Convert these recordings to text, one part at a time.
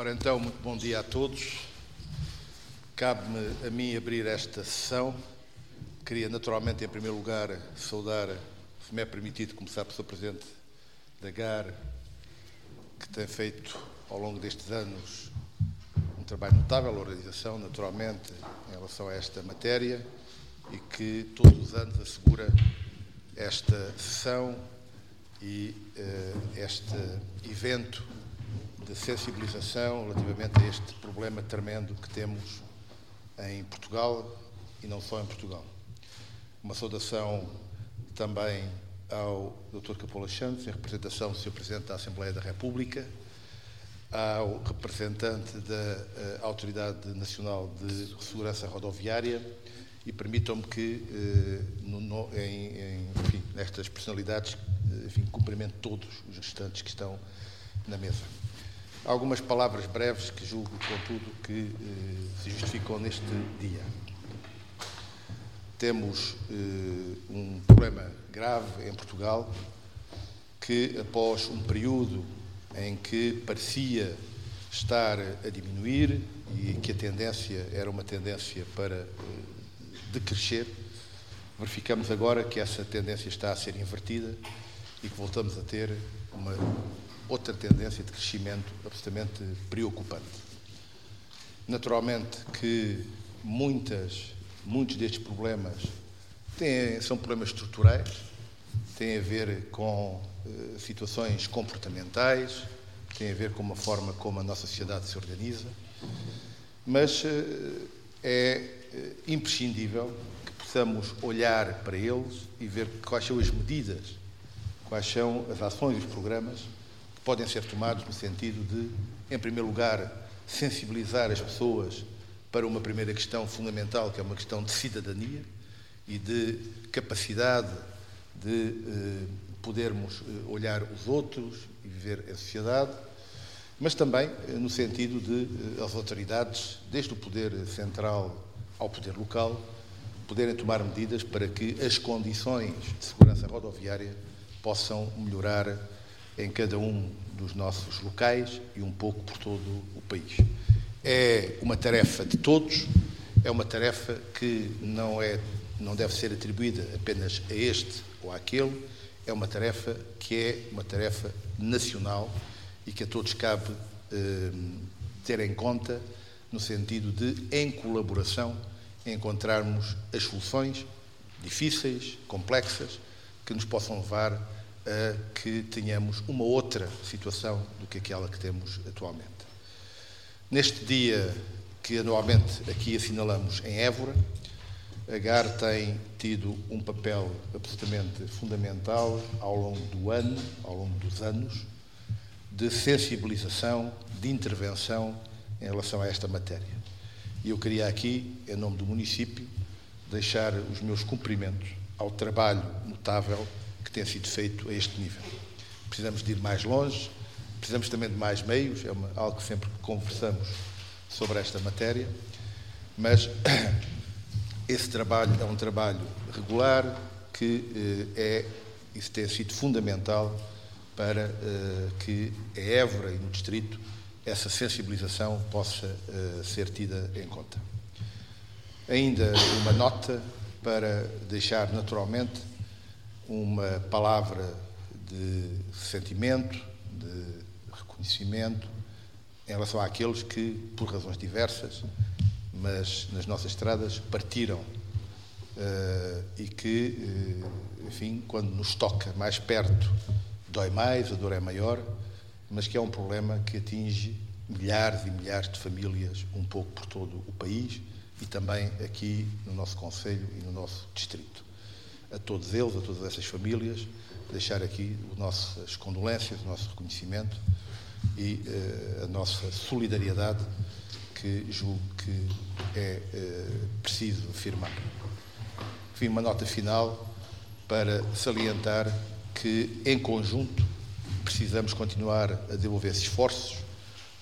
Ora então, muito bom dia a todos. Cabe-me a mim abrir esta sessão. Queria naturalmente, em primeiro lugar, saudar, se me é permitido, começar pelo Sr. Presidente da GAR, que tem feito ao longo destes anos um trabalho notável, a organização, naturalmente, em relação a esta matéria e que todos os anos assegura esta sessão e uh, este evento de sensibilização relativamente a este problema tremendo que temos em Portugal e não só em Portugal. Uma saudação também ao Dr. Capola Santos, em representação do Sr. Presidente da Assembleia da República, ao representante da uh, Autoridade Nacional de Segurança Rodoviária e permitam-me que, uh, no, no, em, em, enfim, nestas personalidades, uh, enfim, cumprimento todos os restantes que estão na mesa. Algumas palavras breves que julgo, contudo, que eh, se justificam neste dia. Temos eh, um problema grave em Portugal que, após um período em que parecia estar a diminuir e que a tendência era uma tendência para eh, decrescer, verificamos agora que essa tendência está a ser invertida e que voltamos a ter uma outra tendência de crescimento absolutamente preocupante. Naturalmente que muitas, muitos destes problemas têm, são problemas estruturais, têm a ver com uh, situações comportamentais, têm a ver com a forma como a nossa sociedade se organiza, mas uh, é uh, imprescindível que possamos olhar para eles e ver quais são as medidas, quais são as ações e os programas podem ser tomados no sentido de, em primeiro lugar, sensibilizar as pessoas para uma primeira questão fundamental, que é uma questão de cidadania e de capacidade de eh, podermos eh, olhar os outros e viver em sociedade, mas também eh, no sentido de eh, as autoridades, desde o poder central ao poder local, poderem tomar medidas para que as condições de segurança rodoviária possam melhorar em cada um dos nossos locais e um pouco por todo o país. É uma tarefa de todos, é uma tarefa que não, é, não deve ser atribuída apenas a este ou àquele, é uma tarefa que é uma tarefa nacional e que a todos cabe eh, ter em conta no sentido de, em colaboração, encontrarmos as soluções difíceis, complexas, que nos possam levar que tenhamos uma outra situação do que aquela que temos atualmente. Neste dia que anualmente aqui assinalamos em Évora, a GAR tem tido um papel absolutamente fundamental ao longo do ano, ao longo dos anos, de sensibilização, de intervenção em relação a esta matéria. E eu queria aqui, em nome do município, deixar os meus cumprimentos ao trabalho notável que tem sido feito a este nível. Precisamos de ir mais longe, precisamos também de mais meios, é uma, algo que sempre conversamos sobre esta matéria, mas esse trabalho é um trabalho regular que eh, é, isso tem sido fundamental para eh, que a Évora e no Distrito essa sensibilização possa eh, ser tida em conta. Ainda uma nota para deixar naturalmente uma palavra de sentimento, de reconhecimento em relação àqueles que, por razões diversas, mas nas nossas estradas partiram uh, e que, uh, enfim, quando nos toca mais perto, dói mais, a dor é maior, mas que é um problema que atinge milhares e milhares de famílias um pouco por todo o país e também aqui no nosso Conselho e no nosso Distrito a todos eles, a todas essas famílias, deixar aqui as nossas condolências, o nosso reconhecimento e uh, a nossa solidariedade, que julgo que é uh, preciso afirmar. Enfim, uma nota final para salientar que, em conjunto, precisamos continuar a desenvolver esforços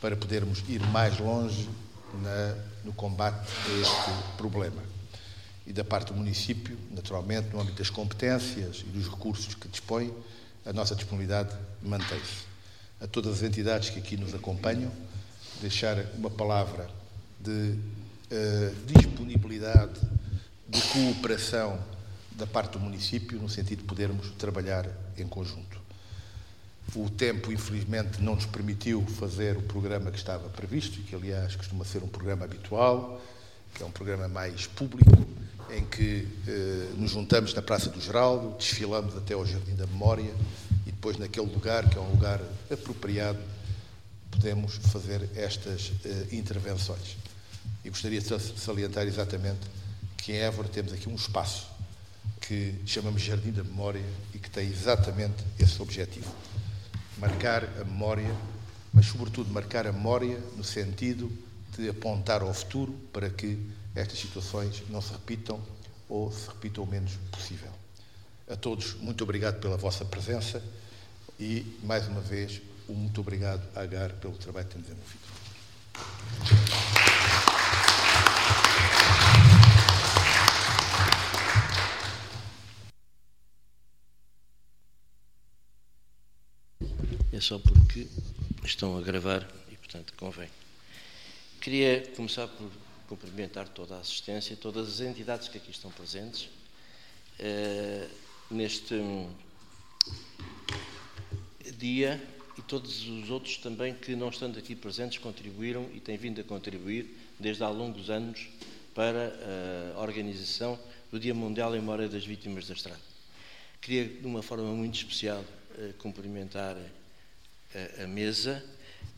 para podermos ir mais longe na, no combate a este problema e da parte do município, naturalmente, no âmbito das competências e dos recursos que dispõe, a nossa disponibilidade mantém-se. A todas as entidades que aqui nos acompanham, deixar uma palavra de uh, disponibilidade, de cooperação da parte do município, no sentido de podermos trabalhar em conjunto. O tempo, infelizmente, não nos permitiu fazer o programa que estava previsto, que, aliás, costuma ser um programa habitual, que é um programa mais público, em que eh, nos juntamos na Praça do Geraldo, desfilamos até ao Jardim da Memória e depois naquele lugar, que é um lugar apropriado, podemos fazer estas eh, intervenções. E gostaria de salientar exatamente que em Évora temos aqui um espaço que chamamos Jardim da Memória e que tem exatamente esse objetivo. Marcar a memória, mas sobretudo marcar a memória no sentido de apontar ao futuro para que estas situações não se repitam ou se repitam o menos possível. A todos, muito obrigado pela vossa presença e, mais uma vez, um muito obrigado à AGAR pelo trabalho que tem desenvolvido. É só porque estão a gravar e, portanto, convém. Queria começar por cumprimentar toda a assistência, todas as entidades que aqui estão presentes. Uh, neste dia e todos os outros também que, não estando aqui presentes, contribuíram e têm vindo a contribuir desde há longos anos para a organização do Dia Mundial em Memória das Vítimas da Estrada. Queria, de uma forma muito especial, uh, cumprimentar a mesa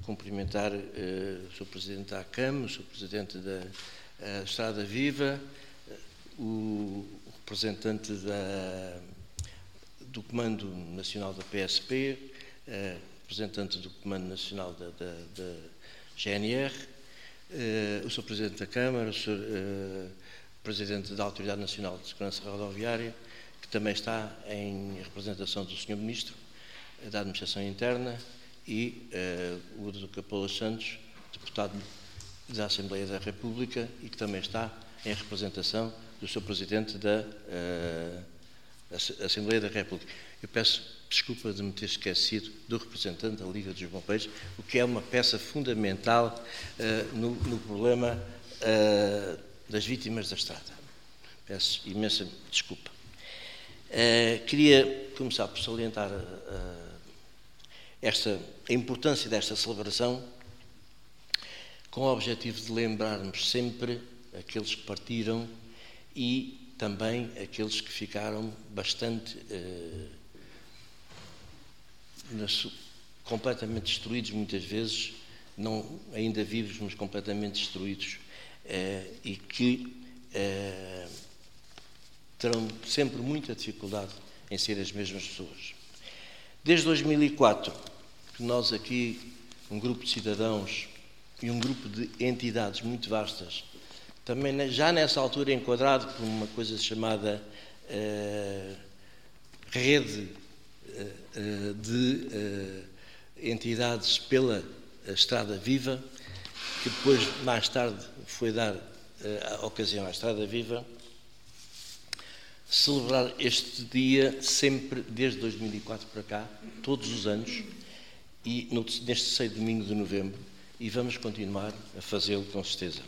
cumprimentar uh, o Sr. Presidente da ACAM, o Sr. Presidente da Estrada Viva, uh, o representante da, do Comando Nacional da PSP, representante do Comando Nacional da, da, da GNR, o Sr. Presidente da Câmara, o Sr. Presidente da Autoridade Nacional de Segurança Rodoviária, que também está em representação do Sr. Ministro da Administração Interna, e uh, o Dr. Capola Santos, deputado da Assembleia da República e que também está em representação do Sr. Presidente da uh, Assembleia da República. Eu peço desculpa de me ter esquecido do representante da Liga dos Bombeiros, o que é uma peça fundamental uh, no, no, problema uh, das vítimas da estrada. Peço imensa desculpa. Uh, queria começar por salientar esta, a importância desta celebração com o objetivo de lembrarmos sempre aqueles que partiram e também aqueles que ficaram bastante eh, completamente destruídos muitas vezes, não ainda vivos, mas completamente destruídos eh, e que eh, terão sempre muita dificuldade em ser as mesmas pessoas. Desde 2004, que nós aqui, um grupo de cidadãos e um grupo de entidades muito vastas, também já nessa altura enquadrado por uma coisa chamada uh, rede uh, de uh, entidades pela Estrada Viva, que depois, mais tarde, foi dar a ocasião à Estrada Viva, celebrar este dia sempre desde 2004 para cá, todos os anos, e no, neste terceiro domingo de novembro, e vamos continuar a fazê-lo com certeza.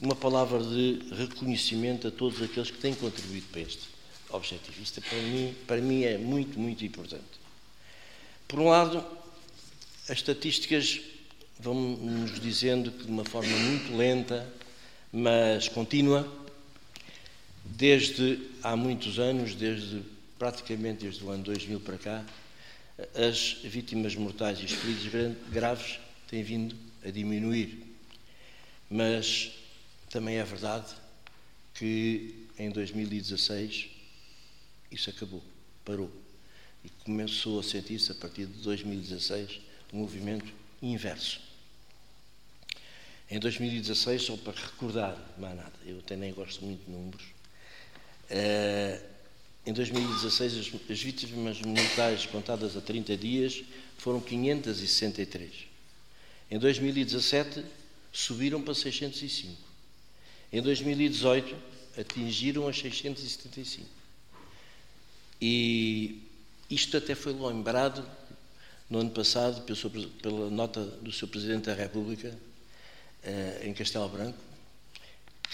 Uma palavra de reconhecimento a todos aqueles que têm contribuído para este objetivo. Isto para mim, para mim é muito, muito importante. Por um lado, as estatísticas vão nos dizendo que de uma forma muito lenta, mas contínua, Desde há muitos anos, desde praticamente desde o ano 2000 para cá, as vítimas mortais e os feridos graves têm vindo a diminuir. Mas também é verdade que em 2016 isso acabou, parou. E começou a sentir-se, a partir de 2016, um movimento inverso. Em 2016, só para recordar, mais nada, eu até nem gosto muito de números, Uh, em 2016, as, as vítimas mortais contadas a 30 dias foram 563. Em 2017, subiram para 605. Em 2018, atingiram as 675. E isto até foi lembrado no ano passado, pela nota do Sr. Presidente da República, eh, em Castelo Branco,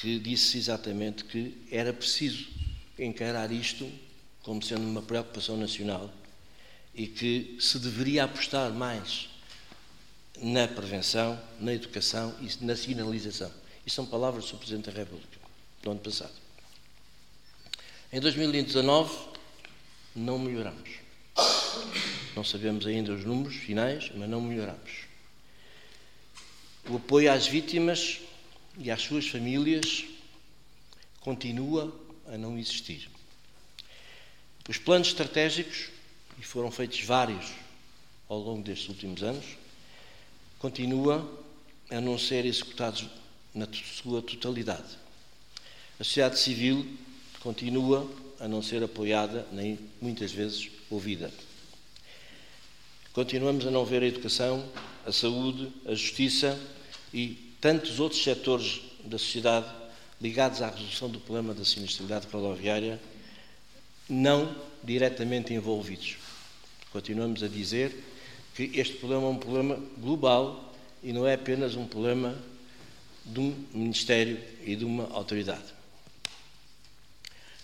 que disse exatamente que era preciso encarar isto como sendo uma preocupação nacional e que se deveria apostar mais na prevenção, na educação e na sinalização. Isto são palavras do. Presidente da República, do ano passado. Em 2019, não melhoramos. Não sabemos ainda os números finais, mas não melhoramos. O apoio às vítimas e às suas famílias continua a não existir. Os planos estratégicos, e foram feitos vários ao longo destes últimos anos, continuam a não ser executados na sua totalidade. A sociedade civil continua a não ser apoiada, nem muitas vezes ouvida. Continuamos a não ver a educação, a saúde, a justiça e tantos outros setores da sociedade ligados à resolução do problema da sinistralidade rodoviária não diretamente envolvidos. Continuamos a dizer que este problema é um problema global e não é apenas um problema de um Ministério e de uma autoridade.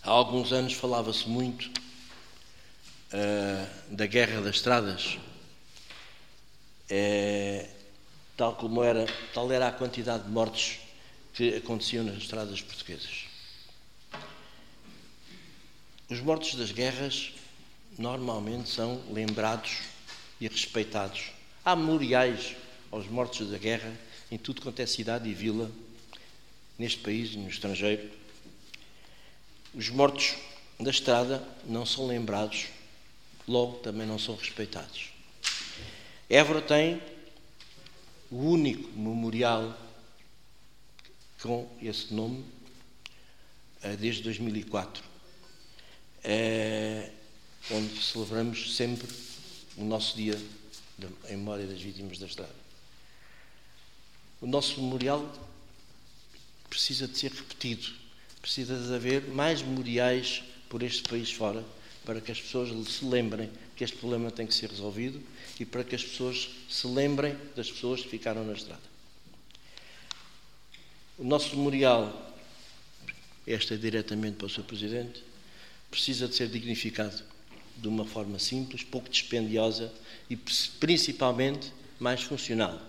Há alguns anos falava-se muito uh, da guerra das estradas, é, tal como era, tal era a quantidade de mortes que aconteciam nas estradas portuguesas. Os mortos das guerras normalmente são lembrados e respeitados. Há memoriais aos mortos da guerra em tudo quanto é cidade e vila, neste país e no estrangeiro. Os mortos da estrada não são lembrados, logo também não são respeitados. Évora tem o único memorial com esse nome eh, desde 2004, é, onde celebramos sempre o nosso dia em memória das vítimas da estrada. O nosso memorial precisa de ser repetido precisa de haver mais memoriais por este país fora para que as pessoas se lembrem que este problema tem que ser resolvido e para que as pessoas se lembrem das pessoas que ficaram na estrada. O nosso memorial, este é diretamente para o Sr. Presidente, precisa de ser dignificado de uma forma simples, pouco dispendiosa e principalmente mais funcional.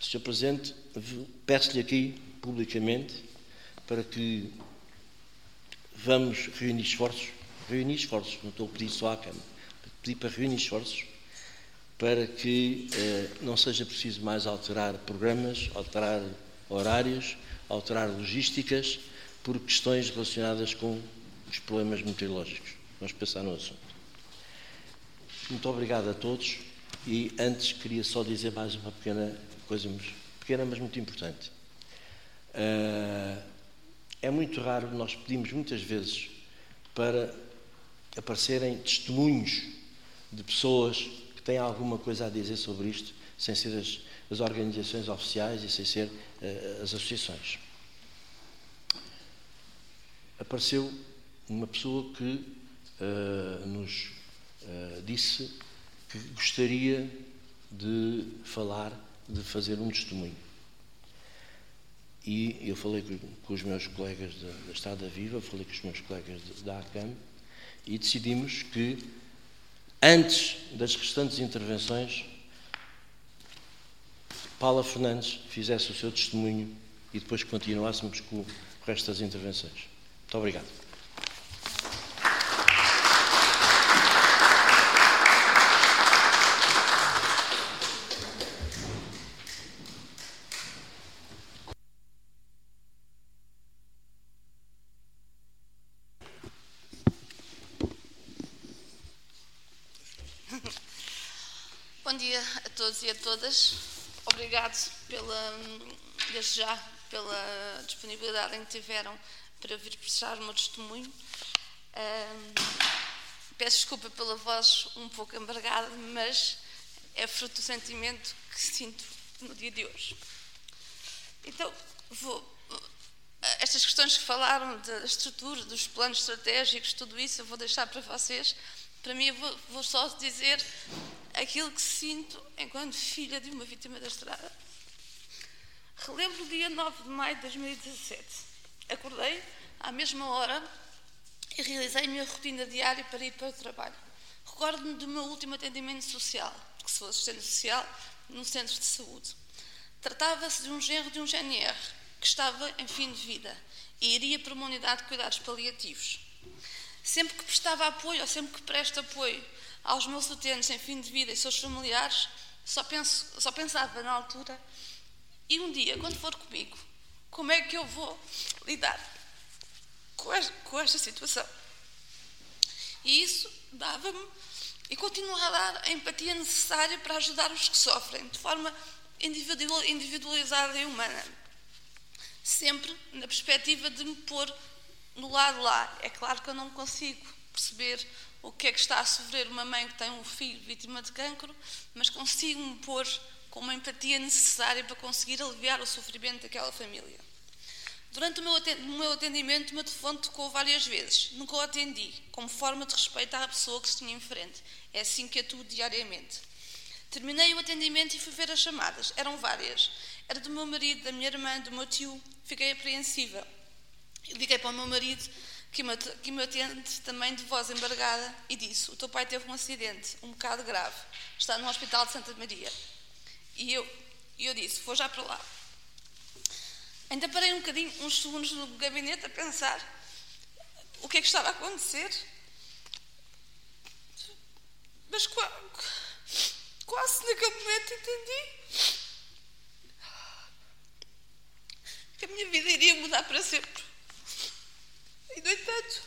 Sr. Presidente, peço-lhe aqui publicamente para que vamos reunir esforços, reunir esforços, não estou a pedir só à Câmara, pedir para reunir esforços para que eh, não seja preciso mais alterar programas, alterar horários, alterar logísticas por questões relacionadas com os problemas meteorológicos. Vamos pensar no assunto. Muito obrigado a todos e antes queria só dizer mais uma pequena coisa, pequena mas muito importante. Uh, é muito raro, nós pedimos muitas vezes para aparecerem testemunhos de pessoas que têm alguma coisa a dizer sobre isto, sem ser as, as organizações oficiais e sem ser uh, as associações. Apareceu uma pessoa que uh, nos uh, disse que gostaria de falar, de fazer um testemunho. E eu falei com, com os meus colegas da, da Estrada Viva, falei com os meus colegas da ACAM e decidimos que, antes das restantes intervenções, Paula Fernandes fizesse o seu testemunho e depois continuássemos com o resto das intervenções. Muito obrigado. todos e a todas. Obrigado pela, desde já pela disponibilidade em que tiveram para vir prestar o meu testemunho. Peço desculpa pela voz um pouco embargada, mas é fruto do sentimento que sinto no dia de hoje. Então, vou, estas questões que falaram da estrutura, dos planos estratégicos, tudo isso, eu vou deixar para vocês. Para mim, vou, vou só dizer aquilo que sinto enquanto filha de uma vítima da estrada. Relembro o dia 9 de maio de 2017. Acordei à mesma hora e realizei a minha rotina diária para ir para o trabalho. Recordo-me do meu último atendimento social, que sou assistente social num centro de saúde. Tratava-se de um genro de um GNR que estava em fim de vida e iria para uma unidade de cuidados paliativos. Sempre que prestava apoio ou sempre que presto apoio aos meus utentes em fim de vida e seus familiares, só, penso, só pensava na altura e um dia, quando for comigo, como é que eu vou lidar com esta, com esta situação? E isso dava-me e continua a dar a empatia necessária para ajudar os que sofrem de forma individualizada e humana. Sempre na perspectiva de me pôr no lado lá. É claro que eu não consigo perceber o que é que está a sofrer uma mãe que tem um filho vítima de cancro, mas consigo me pôr com uma empatia necessária para conseguir aliviar o sofrimento daquela família. Durante o meu atendimento, o meu telefone tocou várias vezes. Nunca o atendi, como forma de respeito à pessoa que se tinha em frente. É assim que atuo diariamente. Terminei o atendimento e fui ver as chamadas. Eram várias. Era do meu marido, da minha irmã, do meu tio. Fiquei apreensiva. Liguei para o meu marido, que me, atende também de voz embargada, e disse: O teu pai teve um acidente, um bocado grave. Está no Hospital de Santa Maria. E eu, eu disse, vou já para lá. Ainda parei um bocadinho, uns segundos no gabinete a pensar o que é que estava a acontecer. Mas quase naquele momento entendi que a minha vida iria mudar para sempre. E, no entanto,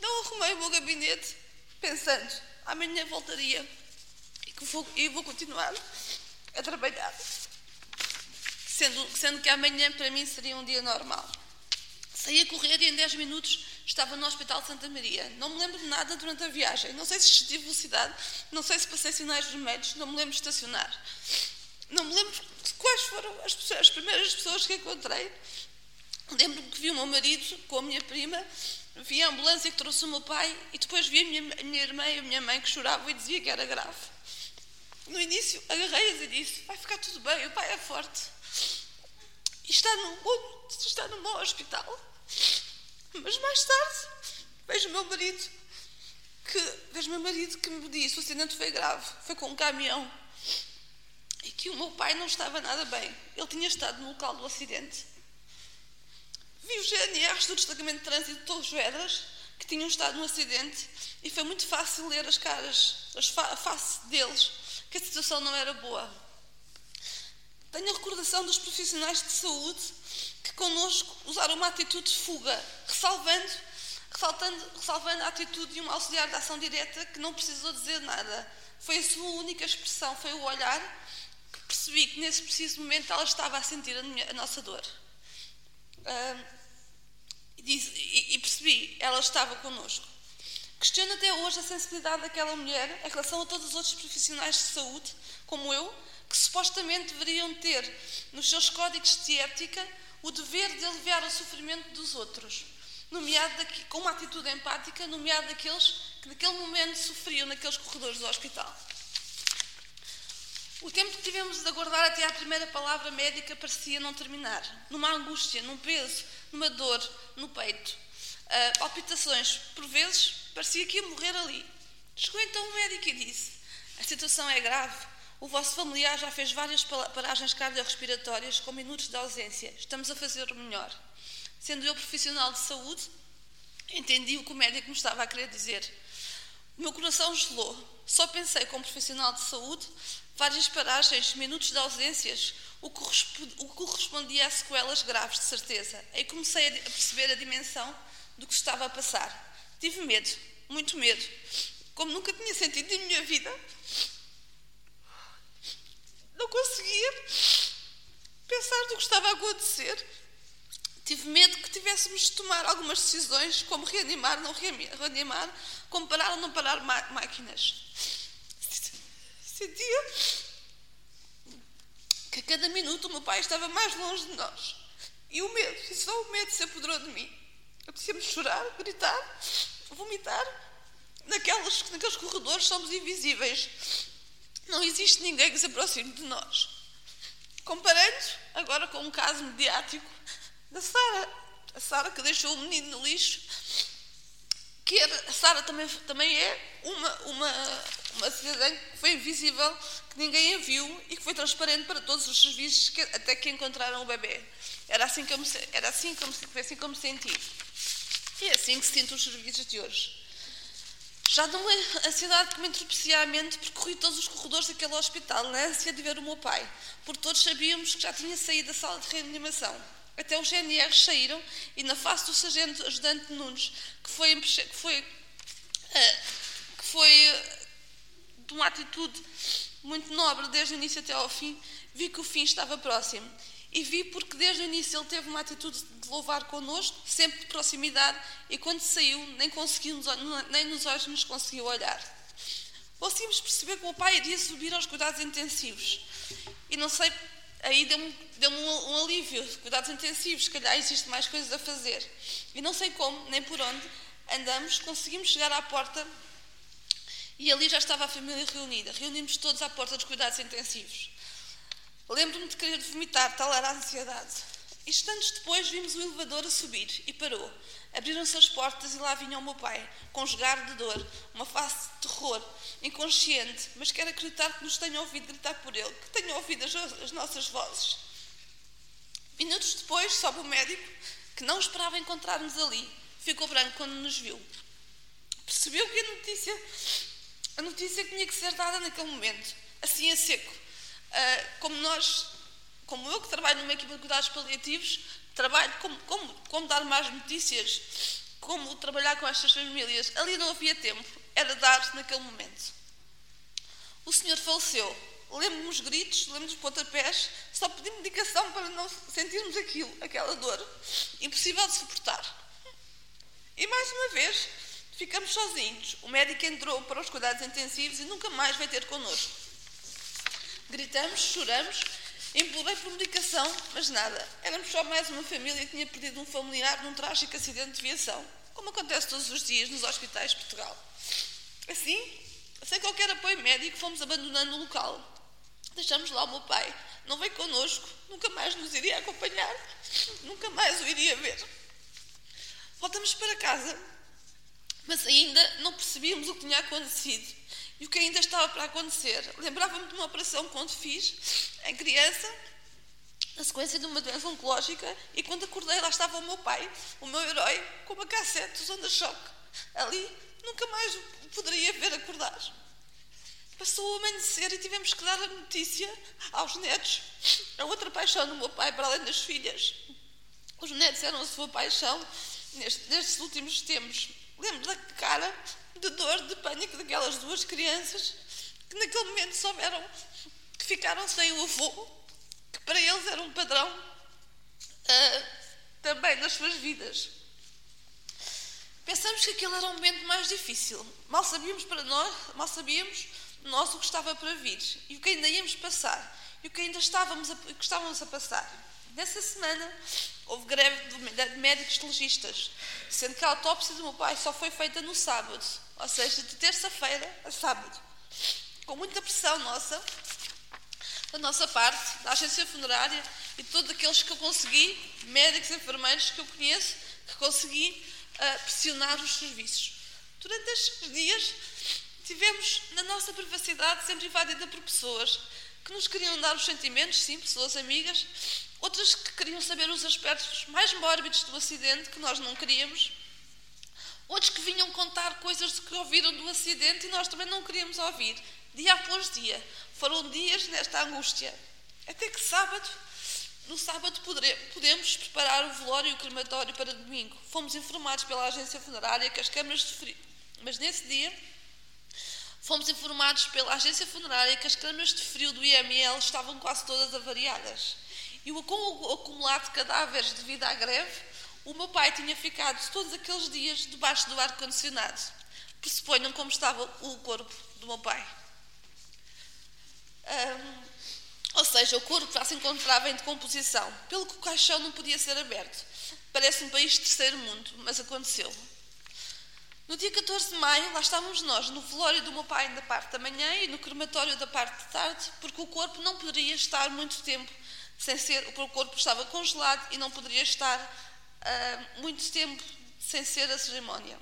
não arrumei o meu gabinete pensando amanhã voltaria e que vou, e vou continuar a trabalhar. Sendo, sendo que amanhã para mim seria um dia normal. Saí a correr e em 10 minutos estava no Hospital de Santa Maria. Não me lembro de nada durante a viagem. Não sei se excedi velocidade, não sei se passei sinais vermelhos, não me lembro de estacionar. Não me lembro quais foram as, pessoas, as primeiras pessoas que encontrei. Lembro-me que vi o meu marido com a minha prima, vi a ambulância que trouxe o meu pai e depois vi a minha, a minha irmã e a minha mãe que choravam e dizia que era grave. No início, agarrei-as e disse: Vai ficar tudo bem, o pai é forte. E está num bom, está num bom hospital. Mas mais tarde, vejo o meu marido que, vejo meu marido que me disse: O acidente foi grave, foi com um caminhão. E que o meu pai não estava nada bem. Ele tinha estado no local do acidente. Vi os GNRs do destacamento de trânsito de Torres Vedras que tinham estado no acidente e foi muito fácil ler as caras, a face deles que a situação não era boa. Tenho a recordação dos profissionais de saúde que connosco usaram uma atitude de fuga, ressalvando, ressaltando, ressalvando a atitude de um auxiliar de ação direta que não precisou dizer nada. Foi a sua única expressão, foi o olhar que percebi que nesse preciso momento ela estava a sentir a, minha, a nossa dor. Uh, e, e percebi, ela estava connosco. Questiono até hoje a sensibilidade daquela mulher em relação a todos os outros profissionais de saúde, como eu, que supostamente deveriam ter nos seus códigos de ética o dever de aliviar o sofrimento dos outros, nomeado daqui, com uma atitude empática, nomeado daqueles que naquele momento sofriam naqueles corredores do hospital. O tempo que tivemos de aguardar até à primeira palavra médica parecia não terminar, numa angústia, num peso, numa dor no peito. Uh, palpitações, por vezes, Parecia que ia morrer ali. Chegou então o médico e disse: A situação é grave. O vosso familiar já fez várias paragens cardiorrespiratórias com minutos de ausência. Estamos a fazer o melhor. Sendo eu profissional de saúde, entendi o que o médico me estava a querer dizer. O meu coração gelou. Só pensei, como profissional de saúde, várias paragens, minutos de ausências, o que correspondia a sequelas graves, de certeza. Aí comecei a perceber a dimensão do que estava a passar. Tive medo, muito medo, como nunca tinha sentido na minha vida. Não conseguia pensar no que estava a acontecer. Tive medo que tivéssemos de tomar algumas decisões, como reanimar, não reanimar, como parar ou não parar máquinas. Sentia que a cada minuto o meu pai estava mais longe de nós. E o medo, e só o medo se apoderou de mim. Apetecia-me chorar, gritar, vomitar. Naquelas, naqueles corredores somos invisíveis. existe ninguém que se aproxime de nós. Comparando agora com um caso mediático da Sara, a Sara que deixou o menino no lixo, que era, a Sara também, também é uma, uma, uma cidadã que foi invisível, que ninguém a viu e que foi transparente para todos os serviços que, até que encontraram o bebê. Era assim que eu me, era assim como, foi assim como me senti. E é assim que se sinto os serviços de hoje. Já numa ansiedade que me entropiciamente percorri todos os corredores daquele hospital na ânsia de ver o meu pai, porque todos sabíamos que já tinha saído da sala de reanimação. Até os GNRs saíram e na face do sargento ajudante Nunes, que foi, que foi, uh, que foi de uma atitude muito nobre desde o início até ao fim, vi que o fim estava próximo e vi porque desde o início ele teve uma atitude de louvar connosco, sempre de proximidade, e quando saiu, nem, conseguimos, nem nos olhos nos conseguiu olhar. Conseguimos perceber que o pai iria subir aos cuidados intensivos. E não sei, aí deu-me deu um, um alívio. Cuidados intensivos, se calhar existe mais coisas a fazer. E não sei como, nem por onde, andamos, conseguimos chegar à porta e ali já estava a família reunida. Reunimos todos à porta dos cuidados intensivos. Lembro-me de querer vomitar, tal era a ansiedade. Instantes depois vimos o elevador a subir e parou. Abriram-se as portas e lá vinha o meu pai, esgar de dor, uma face de terror, inconsciente, mas quero acreditar que nos tenha ouvido gritar por ele, que tenha ouvido as, as nossas vozes. Minutos depois, sobe o médico, que não esperava encontrar-nos ali. Ficou branco quando nos viu. Percebeu que a notícia, a notícia tinha que ser dada naquele momento, assim a seco uh, como nós, como eu que trabalho numa equipa de cuidados paliativos, trabalho como, como, como dar mais notícias, como trabalhar com estas famílias. Ali não havia tempo, era dar naquele momento. O senhor faleceu. Lembro-me os gritos, lembro-me os pontapés, só pedi medicação para não sentirmos aquilo, aquela dor, impossível de suportar. E mais uma vez, ficamos sozinhos. O médico entrou para os cuidados intensivos e nunca mais veio ter connosco. Gritamos, choramos, implorei por medicação, mas nada. Éramos só mais uma família que tinha perdido um familiar num trágico acidente de viação, como acontece todos os dias nos hospitais de Portugal. Assim, sem qualquer apoio médico, fomos abandonando o local. Deixamos lá o meu pai. Não veio connosco, nunca mais nos iria acompanhar, nunca mais o iria ver. Voltamos para casa, mas ainda não percebíamos o que tinha acontecido e o que ainda estava para acontecer. Lembrava-me de uma operação quando fiz, em criança, na sequência de uma doença oncológica, e quando acordei lá estava o meu pai, o meu herói, com uma cassete de onda-choque. Ali nunca mais o poderia ver acordar. Passou o amanhecer e tivemos que dar a notícia aos netos. A outra paixão do meu pai, para além das filhas. Os netos eram a sua paixão nestes últimos tempos. Lembro da cara de dor, de pânico daquelas duas crianças que naquele momento souberam que ficaram sem o avô, que para eles era um padrão uh, também nas suas vidas. Pensamos que aquele era o momento mais difícil. Mal sabíamos para nós, mal sabíamos nós o que estava para vir e o que ainda íamos passar e o que ainda estávamos a, que estávamos a passar. Nessa semana houve greve de médicos legistas, sendo que a autópsia do meu pai só foi feita no sábado ou seja, de terça-feira a sábado, com muita pressão nossa, da nossa parte, da agência funerária e de todos aqueles que eu consegui, médicos, enfermeiros que eu conheço, que consegui uh, pressionar os serviços. Durante estes dias, tivemos na nossa privacidade sempre invadida por pessoas que nos queriam dar os sentimentos, sim, pessoas amigas, outras que queriam saber os aspectos mais mórbidos do acidente que nós não queríamos Outros que vinham contar coisas que ouviram do acidente e nós também não queríamos ouvir. Dia após dia. Foram dias nesta angústia. Até que sábado, no sábado podemos preparar o velório e o crematório para domingo. Fomos informados pela agência funerária que as câmaras de frio. Mas nesse dia, fomos informados pela agência funerária que as câmaras de frio do IML estavam quase todas avariadas. E o acumulado de cadáveres devido à greve o meu pai tinha ficado todos aqueles dias debaixo do ar-condicionado. Pressuponham como estava o corpo do meu pai. Ou seja, o corpo já se encontrava em decomposição, pelo que o caixão não podia ser aberto. Parece um país de terceiro mundo, mas aconteceu. No dia 14 de maio, lá estávamos nós, no velório do meu pai da parte da manhã e no crematório da parte de tarde, porque o corpo não poderia estar muito tempo sem ser, o corpo estava congelado e não poderia estar uh, muito tempo sem ser a cerimónia.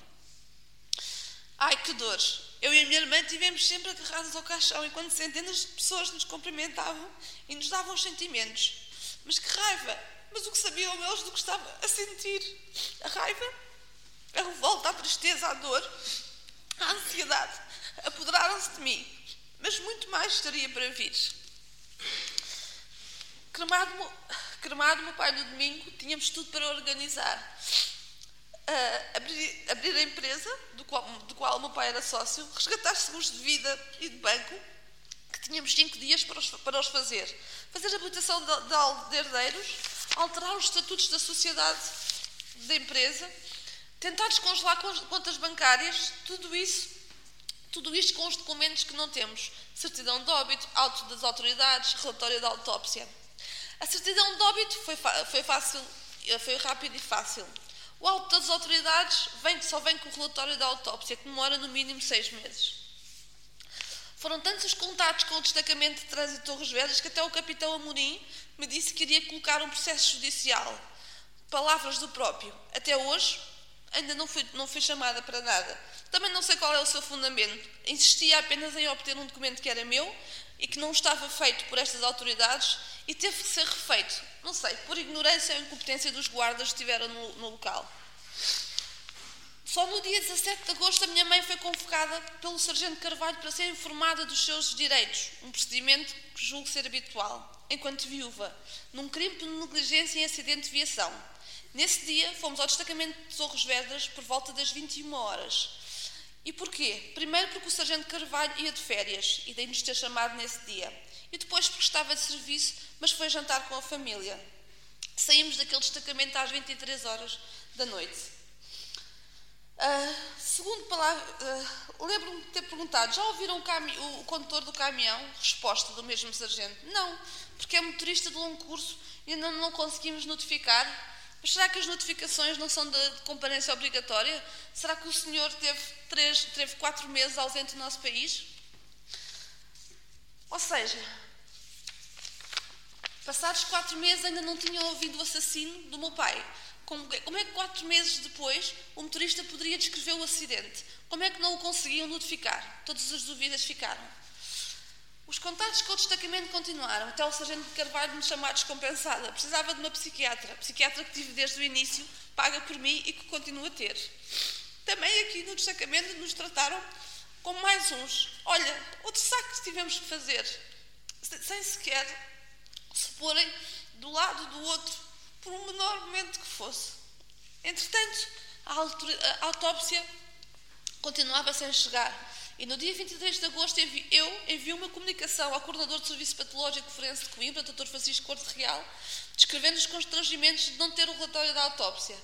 Ai, que dor! Eu e a minha irmã tivemos sempre agarrados ao caixão enquanto centenas de pessoas nos cumprimentavam e nos davam os sentimentos. Mas que raiva! Mas o que sabiam eles do que estava a sentir? A raiva, a revolta, a tristeza, a dor, a ansiedade apoderaram-se de mim. Mas muito mais estaria para vir. Cremado, cremado meu pai no domingo, tínhamos tudo para organizar uh, abrir, abrir, a empresa, do qual, do qual meu pai era sócio, resgatar seguros de vida e de banco, que tínhamos cinco dias para os, para os fazer. Fazer a habilitação de, de herdeiros, alterar os estatutos da sociedade da empresa, tentar descongelar contas bancárias, tudo isso, tudo isto com os documentos que não temos. Certidão de óbito, auto das autoridades, relatório da autópsia. A certidão de óbito foi, foi fácil, foi rápido e fácil. O auto das autoridades vem, só vem com o relatório da autópsia, que demora no mínimo seis meses. Foram tantos os contatos com o destacamento de trânsito de Torres Vedras que até o capitão Amorim me disse que iria colocar um processo judicial. Palavras do próprio. Até hoje, ainda não fui, não fui chamada para nada. Também não sei qual é o seu fundamento. Insistia apenas em obter um documento que era meu e que não estava feito por estas autoridades e teve que ser refeito, não sei, por ignorância ou incompetência dos guardas que estiveram no, no local. Só no dia 17 de agosto a minha mãe foi convocada pelo Sargento Carvalho para ser informada dos seus direitos, um procedimento que julgo ser habitual, enquanto viúva, num crime por negligência em acidente de viação. Nesse dia fomos ao destacamento de Torres Vedras por volta das 21 horas. E porquê? Primeiro porque o Sargento Carvalho ia de férias e daí nos ter chamado nesse dia e depois porque estava de serviço, mas foi jantar com a família. Saímos daquele destacamento às 23 horas da noite. Uh, segundo palavra, uh, lembro-me de ter perguntado: já ouviram o, o, condutor do caminhão? Resposta do mesmo sargento: não, porque é motorista de longo curso e ainda não, não conseguimos notificar. Mas será que as notificações não são de, comparência obrigatória? Será que o senhor teve, três, teve quatro meses ausente do nosso país? Ou seja, Passados quatro meses ainda não tinham ouvido o assassino do meu pai. Como, como, é que quatro meses depois o motorista poderia descrever o acidente? Como é que não o conseguiam notificar? Todas as dúvidas ficaram. Os contatos com o destacamento continuaram, até o sargento de Carvalho me chamar descompensada. Precisava de uma psiquiatra, psiquiatra que tive desde o início, paga por mim e que continuo a ter. Também aqui no destacamento nos trataram como mais uns. Olha, outro saco que tivemos que fazer, sem sequer se porem do lado do outro, por um menor momento que fosse. Entretanto, a autópsia continuava sem chegar. E no dia 23 de agosto eu enviei uma comunicação ao coordenador de Serviço Patológico Forense de Coimbra, Dr. Francisco Corte Real, descrevendo os constrangimentos de não ter o relatório da autópsia.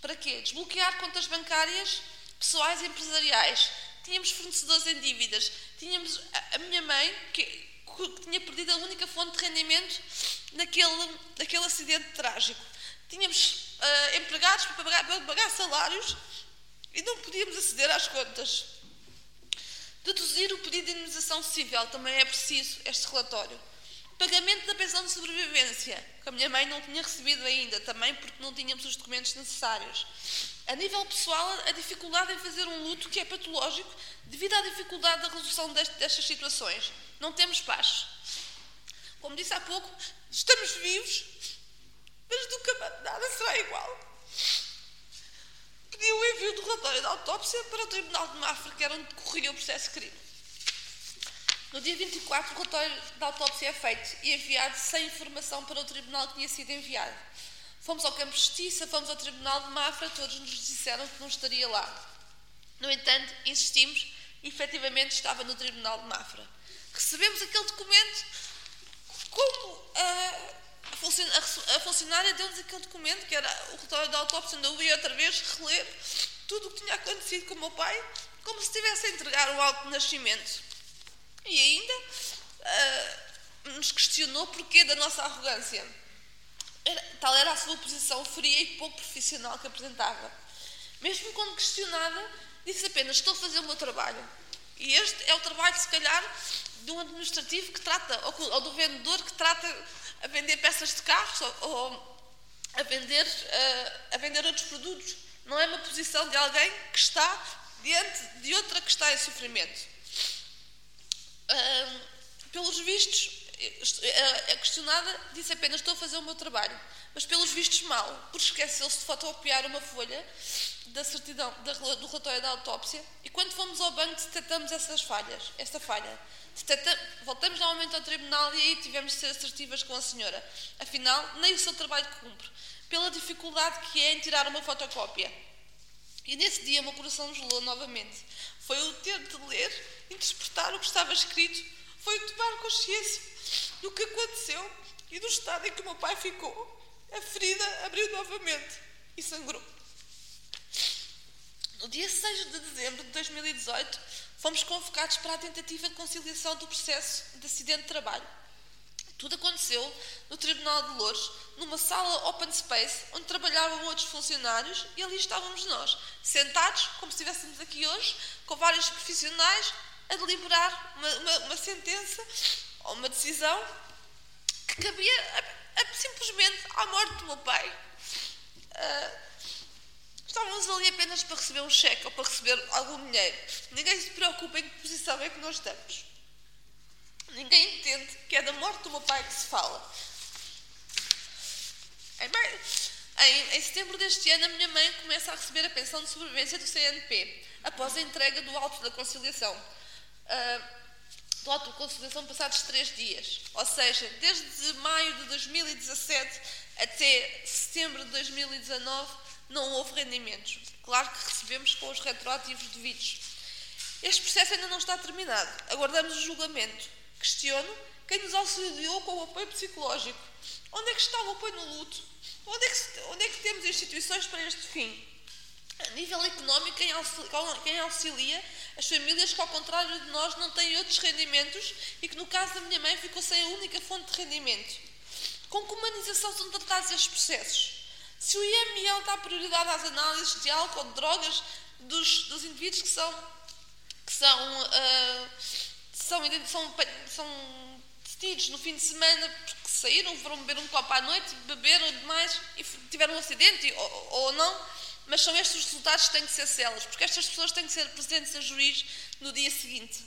Para quê? Desbloquear contas bancárias pessoais e empresariais. Tínhamos fornecedores em dívidas. Tínhamos a, a minha mãe, que que tinha perdido a única fonte de rendimento naquele, naquele acidente trágico. Tínhamos uh, empregados para pagar, para pagar salários e não podíamos aceder às contas. Deduzir o pedido de indemnização civil também é preciso, este relatório. Pagamento da pensão de sobrevivência, que a minha mãe não tinha recebido ainda, também porque não tínhamos os documentos necessários. A nível pessoal, a dificuldade em fazer um luto que é patológico devido à dificuldade da resolução destas situações. Não temos paz. Como disse há pouco, estamos vivos, mas nunca nada será igual. Pedi o envio do relatório da autópsia para o Tribunal de Mafra, que era onde decorria o processo crime. No dia 24, o relatório da autópsia é feito e enviado sem informação para o tribunal que tinha sido enviado. Fomos ao campo de justiça, fomos ao tribunal de Mafra, todos nos disseram que não estaria lá. No entanto, insistimos e efetivamente estava no tribunal de Mafra. Recebemos aquele documento como a, a funcionária deu-nos aquele documento, que era o relatório da autópsia, onde eu ia outra vez reler tudo o que tinha acontecido com o meu pai, como se estivesse a entregar o alto nascimento. E ainda uh, nos questionou porquê da nossa arrogância. Era, tal era a sua posição fria e pouco profissional que apresentava. Mesmo quando questionada, disse apenas: Estou a fazer o meu trabalho. E este é o trabalho, se calhar, de um administrativo que trata, ou, do vendedor que trata a vender peças de carros ou, ou a, vender, uh, a vender outros produtos. Não é uma posição de alguém que está diante de outra que está em sofrimento. Pelos vistos, a questionada disse apenas: Estou a fazer o meu trabalho mas pelos vistos mal, porque esqueceu-se de fotocopiar uma folha da certidão, da, do relatório da autópsia e quando fomos ao banco detectamos essas falhas, esta falha. Voltamos novamente ao tribunal e aí tivemos de ser assertivas com a senhora. Afinal, nem o seu trabalho cumpre, pela dificuldade que é em tirar uma fotocópia. E nesse dia o meu coração gelou novamente. Foi o ter de ler, interpretar o que estava escrito, foi tomar consciência do que aconteceu e do estado em que o meu pai ficou a ferida abriu novamente e sangrou. No dia 6 de dezembro de 2018, fomos convocados para a tentativa de conciliação do processo de acidente de trabalho. Tudo aconteceu no Tribunal de Louros, numa sala open space, onde trabalhavam outros funcionários e ali estávamos nós, sentados, como se estivéssemos aqui hoje, com vários profissionais, a deliberar uma, uma, uma sentença ou uma decisão que cabia é simplesmente à morte do meu pai. Uh, estávamos ali apenas para receber um cheque ou para receber algum dinheiro. Ninguém se preocupa em que posição é que nós estamos. Ninguém entende que é da morte do meu pai que se fala. Em, em, em setembro deste ano, a minha mãe começa a receber a pensão de sobrevivência do CNP, após a entrega do auto da conciliação. Uh, do auto de conciliação passados três dias. Ou seja, desde maio de 2017 até setembro de 2019 não houve rendimentos. Claro que recebemos com os retroativos devidos. Este processo ainda não está terminado. Aguardamos o julgamento. Questiono quem nos auxiliou com o apoio psicológico. Onde é que está o apoio no luto? Onde é que, onde é que temos instituições para este fim? A nível económico, quem auxilia as famílias que, ao contrário de nós, não têm outros rendimentos e que, no caso da minha mãe, ficou sem a única fonte de rendimento. Com que humanização são tratados estes processos? Se o IML dá prioridade às análises de álcool, de drogas dos, dos indivíduos que são, que são, uh, são, são, são detidos no fim de semana porque saíram, foram beber um copo à noite, beberam demais e tiveram um acidente ou, ou não, mas são estes os resultados que têm que ser células, porque estas pessoas têm que ser presentes a juiz no dia seguinte.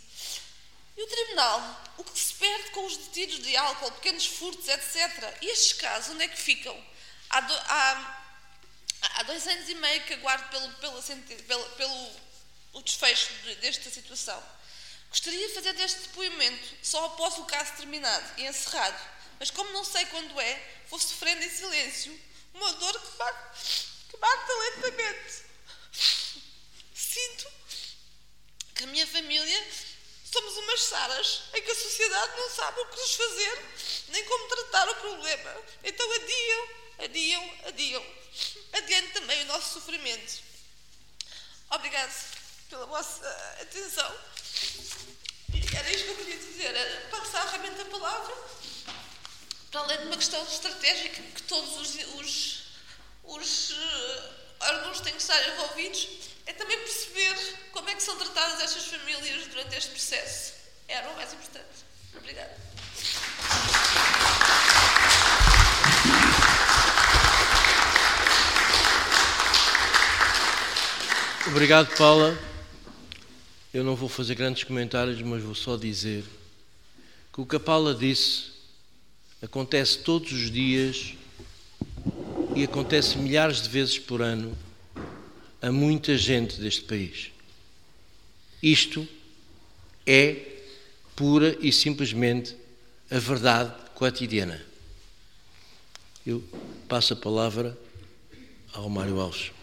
E o tribunal, o que se perde com os detidos de álcool, pequenos furtos, etc. E estes casos, onde é que ficam? Há, do, há, há dois anos e meio que aguardo pelo, pelo, pelo, pelo o desfecho desta situação. Gostaria de fazer deste depoimento só após o caso terminado e encerrado, mas como não sei quando é, vou sofrendo em silêncio uma dor que bate que bate lentamente. Sinto que a minha família somos umas saras em que a sociedade não sabe o que nos fazer nem como tratar o problema. Então adiam, adiam, adiam. Adiante também o nosso sofrimento. Obrigado pela vossa atenção. E era isto que eu queria dizer. Passar realmente a palavra para além de uma questão estratégica que todos os, os os órgãos têm que estar envolvidos, é também perceber como é que são tratadas estas famílias durante este processo. Era o mais importante. Obrigada. Obrigado, Paula. Eu não vou fazer grandes comentários, mas vou só dizer que o que a Paula disse acontece todos os dias e acontece milhares de vezes por ano a muita gente deste país. Isto é pura e simplesmente a verdade cotidiana. Eu passo a palavra ao Mário Alves.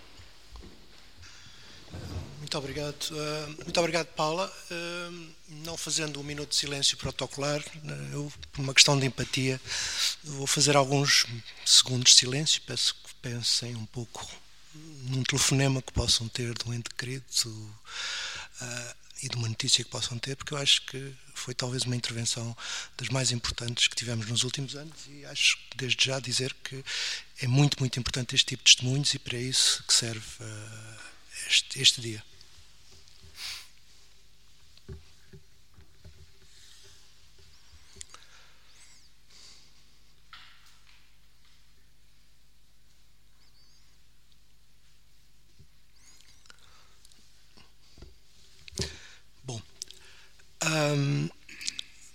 Muito obrigado. Uh, muito obrigado, Paula. Uh, não fazendo um minuto de silêncio protocolar, uh, eu, por uma questão de empatia, vou fazer alguns segundos de silêncio. Peço que pensem um pouco num telefonema que possam ter de um ente querido e de uma notícia que possam ter, porque eu acho que foi talvez uma intervenção das mais importantes que tivemos nos últimos anos e acho desde já dizer que é muito, muito importante este tipo de testemunhos e para isso que serve este, este dia.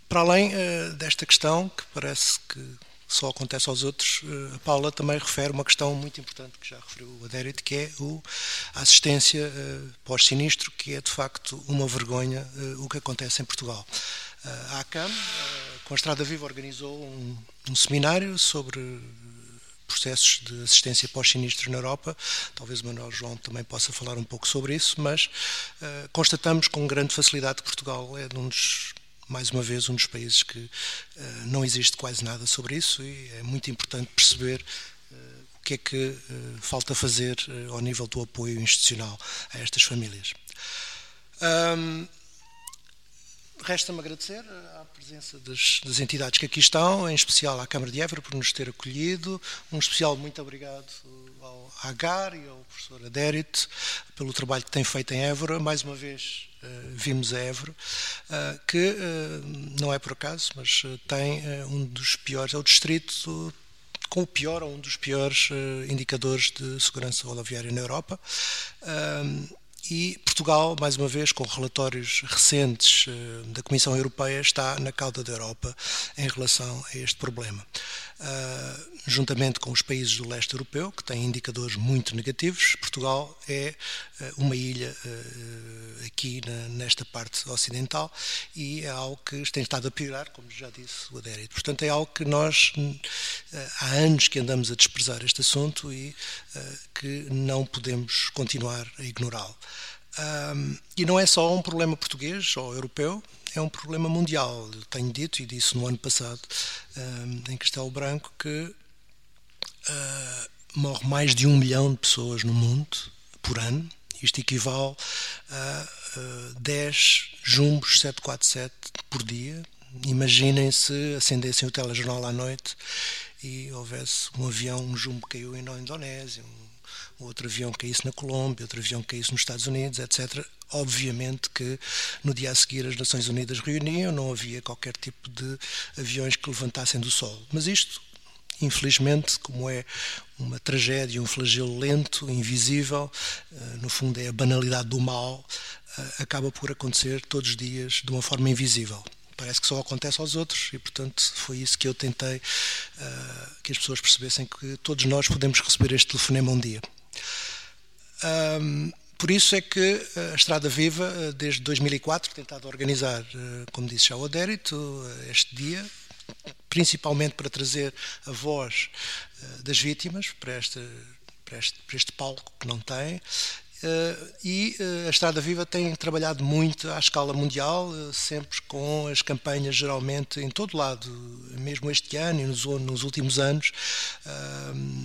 Para além desta questão, que parece que só acontece aos outros, a Paula também refere uma questão muito importante que já referiu o Adérit, que é a assistência pós-sinistro, que é de facto uma vergonha o que acontece em Portugal. A ACAM, com a Estrada Viva, organizou um, um seminário sobre processos de assistência pós-sinistro na Europa. Talvez o Manuel João também possa falar um pouco sobre isso, mas uh, constatamos com grande facilidade que Portugal é um dos mais uma vez um dos países que uh, não existe quase nada sobre isso e é muito importante perceber uh, o que é que falta fazer ao nível do apoio institucional a estas famílias. Um, Resta-me agradecer presença das, das, entidades que aqui estão, em especial à Câmara de Évora por nos ter acolhido. Um especial muito obrigado ao Agar e ao professor Adérit pelo trabalho que tem feito em Évora. Mais uma vez uh, vimos a Évora, uh, que uh, não é por acaso, mas tem um dos piores, é o distrito com o pior ou um dos piores indicadores de segurança rodoviária na Europa. E Portugal, mais uma vez, com relatórios recentes eh, da Comissão Europeia, está na cauda da Europa em relação a este problema. Uh, juntamente com os países do leste europeu, que têm indicadores muito negativos, Portugal é uh, uma ilha uh, aqui na, nesta parte ocidental e é algo que tem estado a piorar, como já disse o Adérito. Portanto, é algo que nós há anos que andamos a desprezar este assunto e que não podemos continuar a ignorá-lo. Um, e não é só um problema português ou europeu, é um problema mundial. Eu tenho dito, e disse no ano passado, um, em Castelo Branco, que uh, morre mais de um milhão de pessoas no mundo por ano. Isto equivale a uh, 10 jumbos 747 por dia. Imaginem se acendessem o telejornal à noite e houvesse um avião, um jumbo caiu na Indonésia, um outro avião caísse na Colômbia, outro avião caísse nos Estados Unidos, etc. Obviamente que no dia a seguir as Nações Unidas reuniam, não havia qualquer tipo de aviões que levantassem do solo. Mas isto, infelizmente, como é uma tragédia, um flagelo lento, invisível, eh, no fundo é a banalidade do mal, eh, acaba por acontecer todos os dias de uma forma invisível parece que só acontece aos outros e portanto foi isso que eu tentei uh, que as pessoas percebessem que todos nós podemos receber este telefonema um dia um, por isso é que a Estrada Viva, desde 2004, tem tentado organizar, como disse já o Adérito, este dia, principalmente para trazer a voz das vítimas para este, para este, para este palco que não tem e uh, a Estrada Viva tem trabalhado muito à escala mundial, uh, sempre com as campanhas geralmente em todo lado, mesmo este ano e nos, nos últimos anos,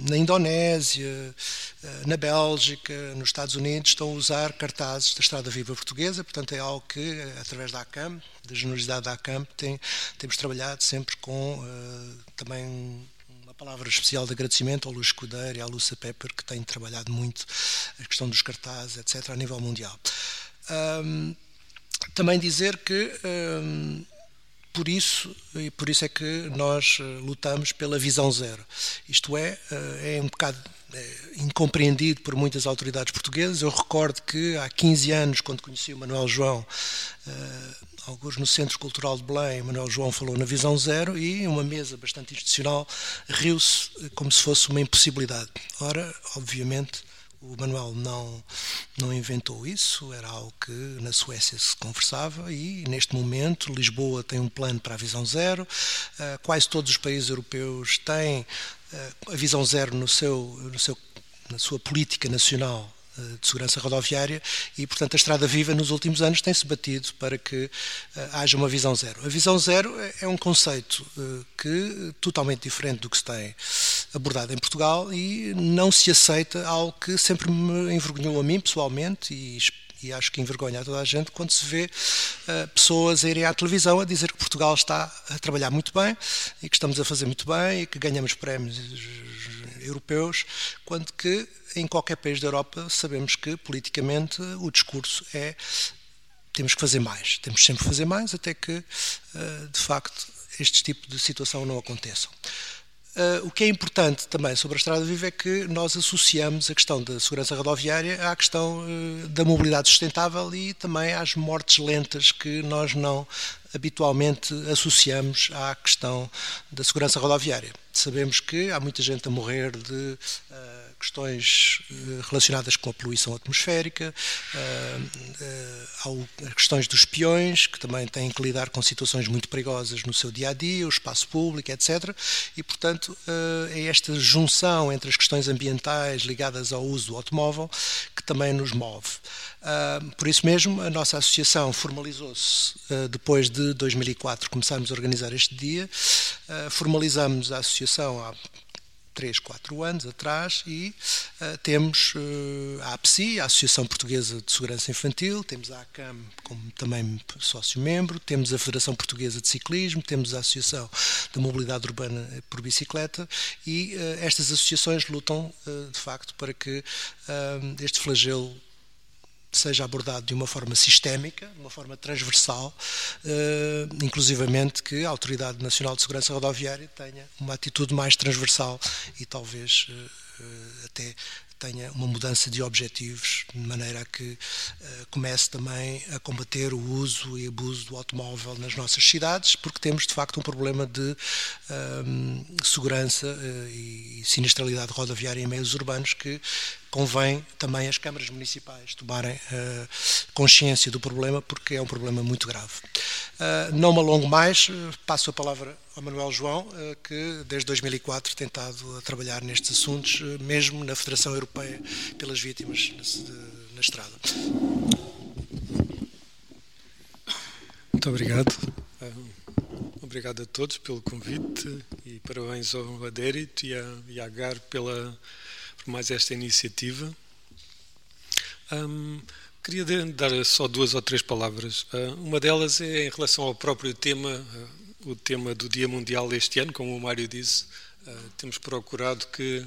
na Indonésia, na Bélgica, nos Estados Unidos, estão a usar cartazes da Estrada Viva Portuguesa, portanto é algo que, através da ACAM, da generosidade da ACAM, tem, temos trabalhado sempre com também palavra especial de agradecimento ao Luís Escudeiro e à Lúcia Pepper, que têm trabalhado muito a questão dos cartazes, etc., a nível mundial. Um, também dizer que um, por isso e por isso é que nós eh, lutamos pela visão zero. Isto é, eh, é um bocado incompreendido por muitas autoridades portuguesas. Eu recordo que há 15 anos, quando conheci o Manuel João, uh, alguns no Centro Cultural de Belém, Manuel João falou na visão zero e uma mesa bastante institucional riu-se como se fosse uma impossibilidade. Ora, obviamente, o Manuel não, não inventou isso, era algo que na Suécia se conversava e, neste momento, Lisboa tem um plano para a visão zero, uh, quase todos os países europeus têm uh, a visão zero no seu, no seu, na sua política nacional eh, de segurança rodoviária e, portanto, a Estrada Viva nos últimos anos tem-se batido para que uh, haja uma visão zero. A visão zero é, é um conceito uh, que totalmente diferente do que se tem abordado em Portugal e não se aceita algo que sempre me envergonhou a mim pessoalmente e e acho que envergonha a toda a gente quando se vê uh, pessoas a irem à televisão a dizer que Portugal está a trabalhar muito bem e que estamos a fazer muito bem e que ganhamos prémios europeus, quando que em qualquer país da Europa sabemos que politicamente o discurso é temos que fazer mais, temos sempre que fazer mais até que eh, de facto este tipo de situação não aconteçam. Uh, o que é importante também sobre a Estrada Viva é que nós associamos a questão da segurança rodoviária à questão uh, da mobilidade sustentável e também às mortes lentas que nós não habitualmente associamos à questão da segurança rodoviária. Sabemos que há muita gente a morrer de uh, questões eh, relacionadas com a poluição atmosférica, eh, eh, questões dos peões, que também têm que lidar com situações muito perigosas no seu dia a dia, o espaço público, etc. E, portanto, é esta junção entre as questões ambientais ligadas ao uso do automóvel que também nos move. Por isso mesmo, a nossa associação formalizou-se depois de 2004 começarmos a organizar este dia. Formalizamos a associação há 3, 4 anos atrás e uh, temos uh, a APSI, a Associação Portuguesa de Segurança Infantil, temos a ACAM como também sócio-membro, temos a Federação Portuguesa de Ciclismo, temos a Associação de Mobilidade Urbana por Bicicleta e uh, estas associações lutam de facto para que este flagelo seja abordado de uma forma sistémica, de uma forma transversal, uh, inclusivamente que a Autoridade Nacional de Segurança Rodoviária tenha uma atitude mais transversal e talvez uh, até tenha uma mudança de objetivos, de maneira a que uh, comece também a combater o uso e abuso do automóvel nas nossas cidades, porque temos de facto um problema de uh, segurança uh, e sinistralidade rodoviária em meios urbanos que convém também as câmaras municipais tomarem uh, consciência do problema, porque é um problema muito grave. Uh, não me alongo mais, passo a palavra ao Manuel João, que desde 2004 tem estado a trabalhar nestes assuntos, mesmo na Federação Europeia pelas Vítimas na, na Estrada. Muito obrigado. Obrigado a todos pelo convite e parabéns ao Adérito e à, e à GAR pela por mais esta iniciativa. Um, queria dar só duas ou três palavras. Uh, uma delas é em relação ao próprio tema, uh, o tema do Dia Mundial este ano, como o Mário disse. Uh, temos procurado que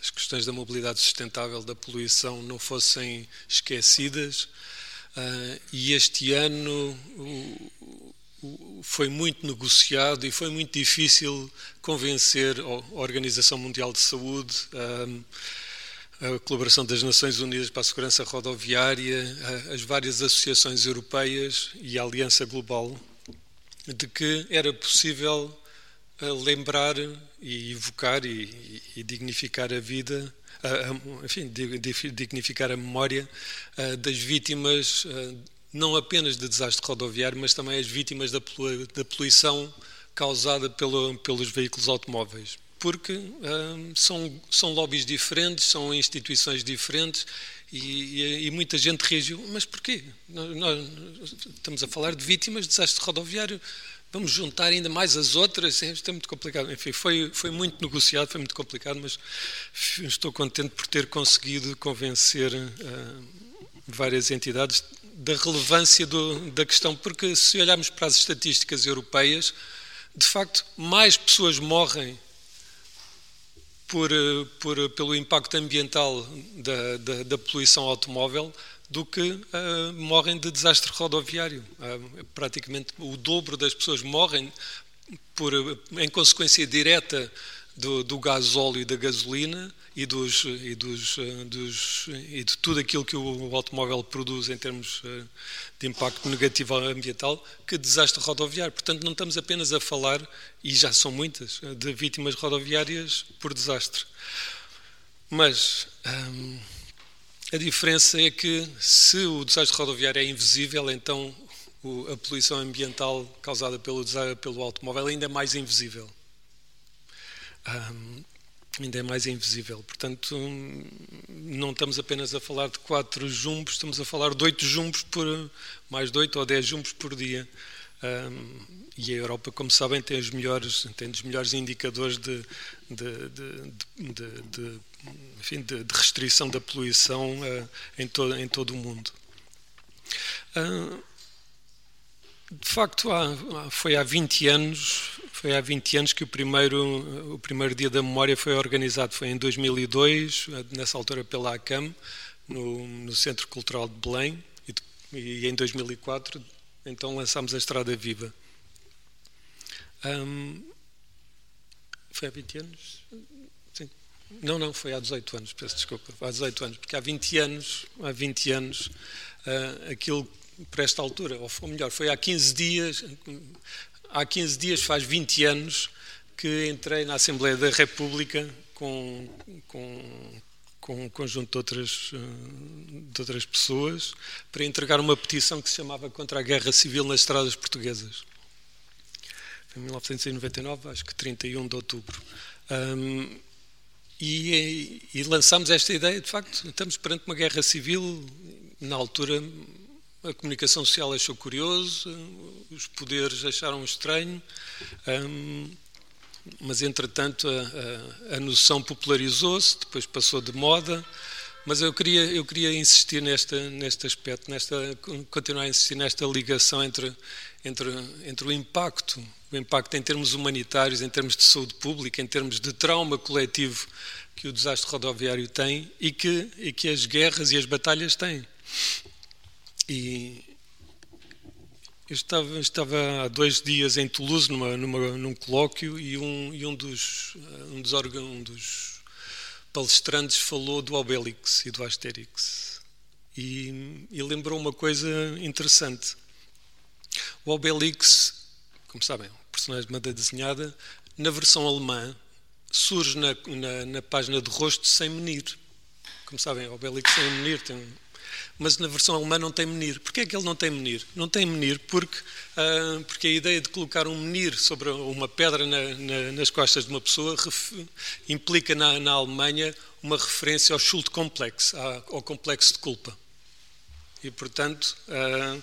as questões da mobilidade sustentável, da poluição, não fossem esquecidas. e este ano o, foi muito negociado e foi muito difícil convencer a Organização Mundial de Saúde a colaboração das Nações Unidas para a Segurança Rodoviária, as várias associações europeias e a Aliança Global, de que era possível eh, lembrar e evocar e, e dignificar a vida, enfim, dignificar a memória eh, das vítimas, eh, não apenas de desastre rodoviário, mas também as vítimas da poluição causada pelo, pelos veículos automóveis porque hum, são, são lobbies diferentes, são instituições diferentes e, e, e, muita gente reagiu. Mas porquê? Nós, nós, estamos a falar de vítimas de desastre rodoviário, vamos juntar ainda mais as outras? Isto é muito complicado. Enfim, foi, foi muito negociado, foi muito complicado, mas estou contente por ter conseguido convencer uh, várias entidades da relevância do, da questão, porque se olharmos para as estatísticas europeias, de facto, mais pessoas morrem por, eh, por, pelo impacto ambiental da, da, da poluição automóvel do que uh, morrem de desastre rodoviário. Uh, praticamente o dobro das pessoas morrem por, em consequência direta do, do gasóleo e da gasolina e, dos, e, dos, eh, dos, e de tudo aquilo que o automóvel produz em termos eh, de impacto negativo ambiental que desastre rodoviário. Portanto, não estamos apenas a falar, e já são muitas, eh, de vítimas rodoviárias por desastre. Mas hum, a diferença é que se o desastre rodoviário é invisível, então a poluição ambiental causada pelo, pelo automóvel ainda é mais invisível um, ainda é mais invisível. Portanto, não estamos apenas a falar de quatro jumbos, estamos a falar de oito jumbos por mais de oito ou dez jumbos por dia. Um, e a Europa, como sabem, tem os melhores, tem os melhores indicadores de, de, de, de enfim, de, restrição da poluição uh, em, to, em todo o mundo. Uh, de facto, há, foi há 20 anos, foi há 20 anos que o primeiro, o primeiro dia da memória foi organizado, foi em 2002, nessa altura pela ACAM, no, no Centro Cultural de Belém, e, e, em 2004 então lançámos a Estrada Viva. Um, foi há 20 anos? Sim. Não, não, foi há 18 anos, peço desculpa, há 18 anos, porque há 20 anos, há 20 anos, uh, aquilo para esta altura, ou melhor, foi há 15 dias, há 15 dias faz 20 anos que entrei na Assembleia da República com, com, com um conjunto de outras, uh, de outras pessoas para entregar uma petição que se chamava Contra a Guerra Civil nas Estradas Portuguesas. Em 1999, acho que 31 de outubro. Um, e, e lançámos esta ideia, de facto, estamos perante uma guerra civil, na altura a comunicação social achou curioso, os poderes acharam estranho, um, mas entretanto a, a, a noção popularizou-se, depois passou de moda, mas eu queria, eu queria insistir nesta, neste aspecto, nesta, continuar a insistir nesta ligação entre, entre, entre o impacto, o impacto em termos humanitários, em termos de saúde pública, em termos de trauma coletivo que o desastre rodoviário tem e que, e que as guerras e as batalhas têm. E eu estava, estava há dois dias em Toulouse numa, numa, num colóquio e um, e um dos, um dos, um dos palestrantes falou do Obelix e do Asterix. E, e lembrou uma coisa interessante. O Obelix, como sabem, um personagem de banda desenhada, na versão alemã, surge na, na, na página de rosto sem menir. Como sabem, o Obelix sem menir tem mas na versão alemã não tem menir. Porquê é que ele não tem menir? Não tem menir porque, uh, porque a ideia de colocar um menir sobre uma pedra na, na, nas costas de uma pessoa implica na, na, Alemanha uma referência ao Schuldkomplex, ao complexo de culpa. E, portanto, uh,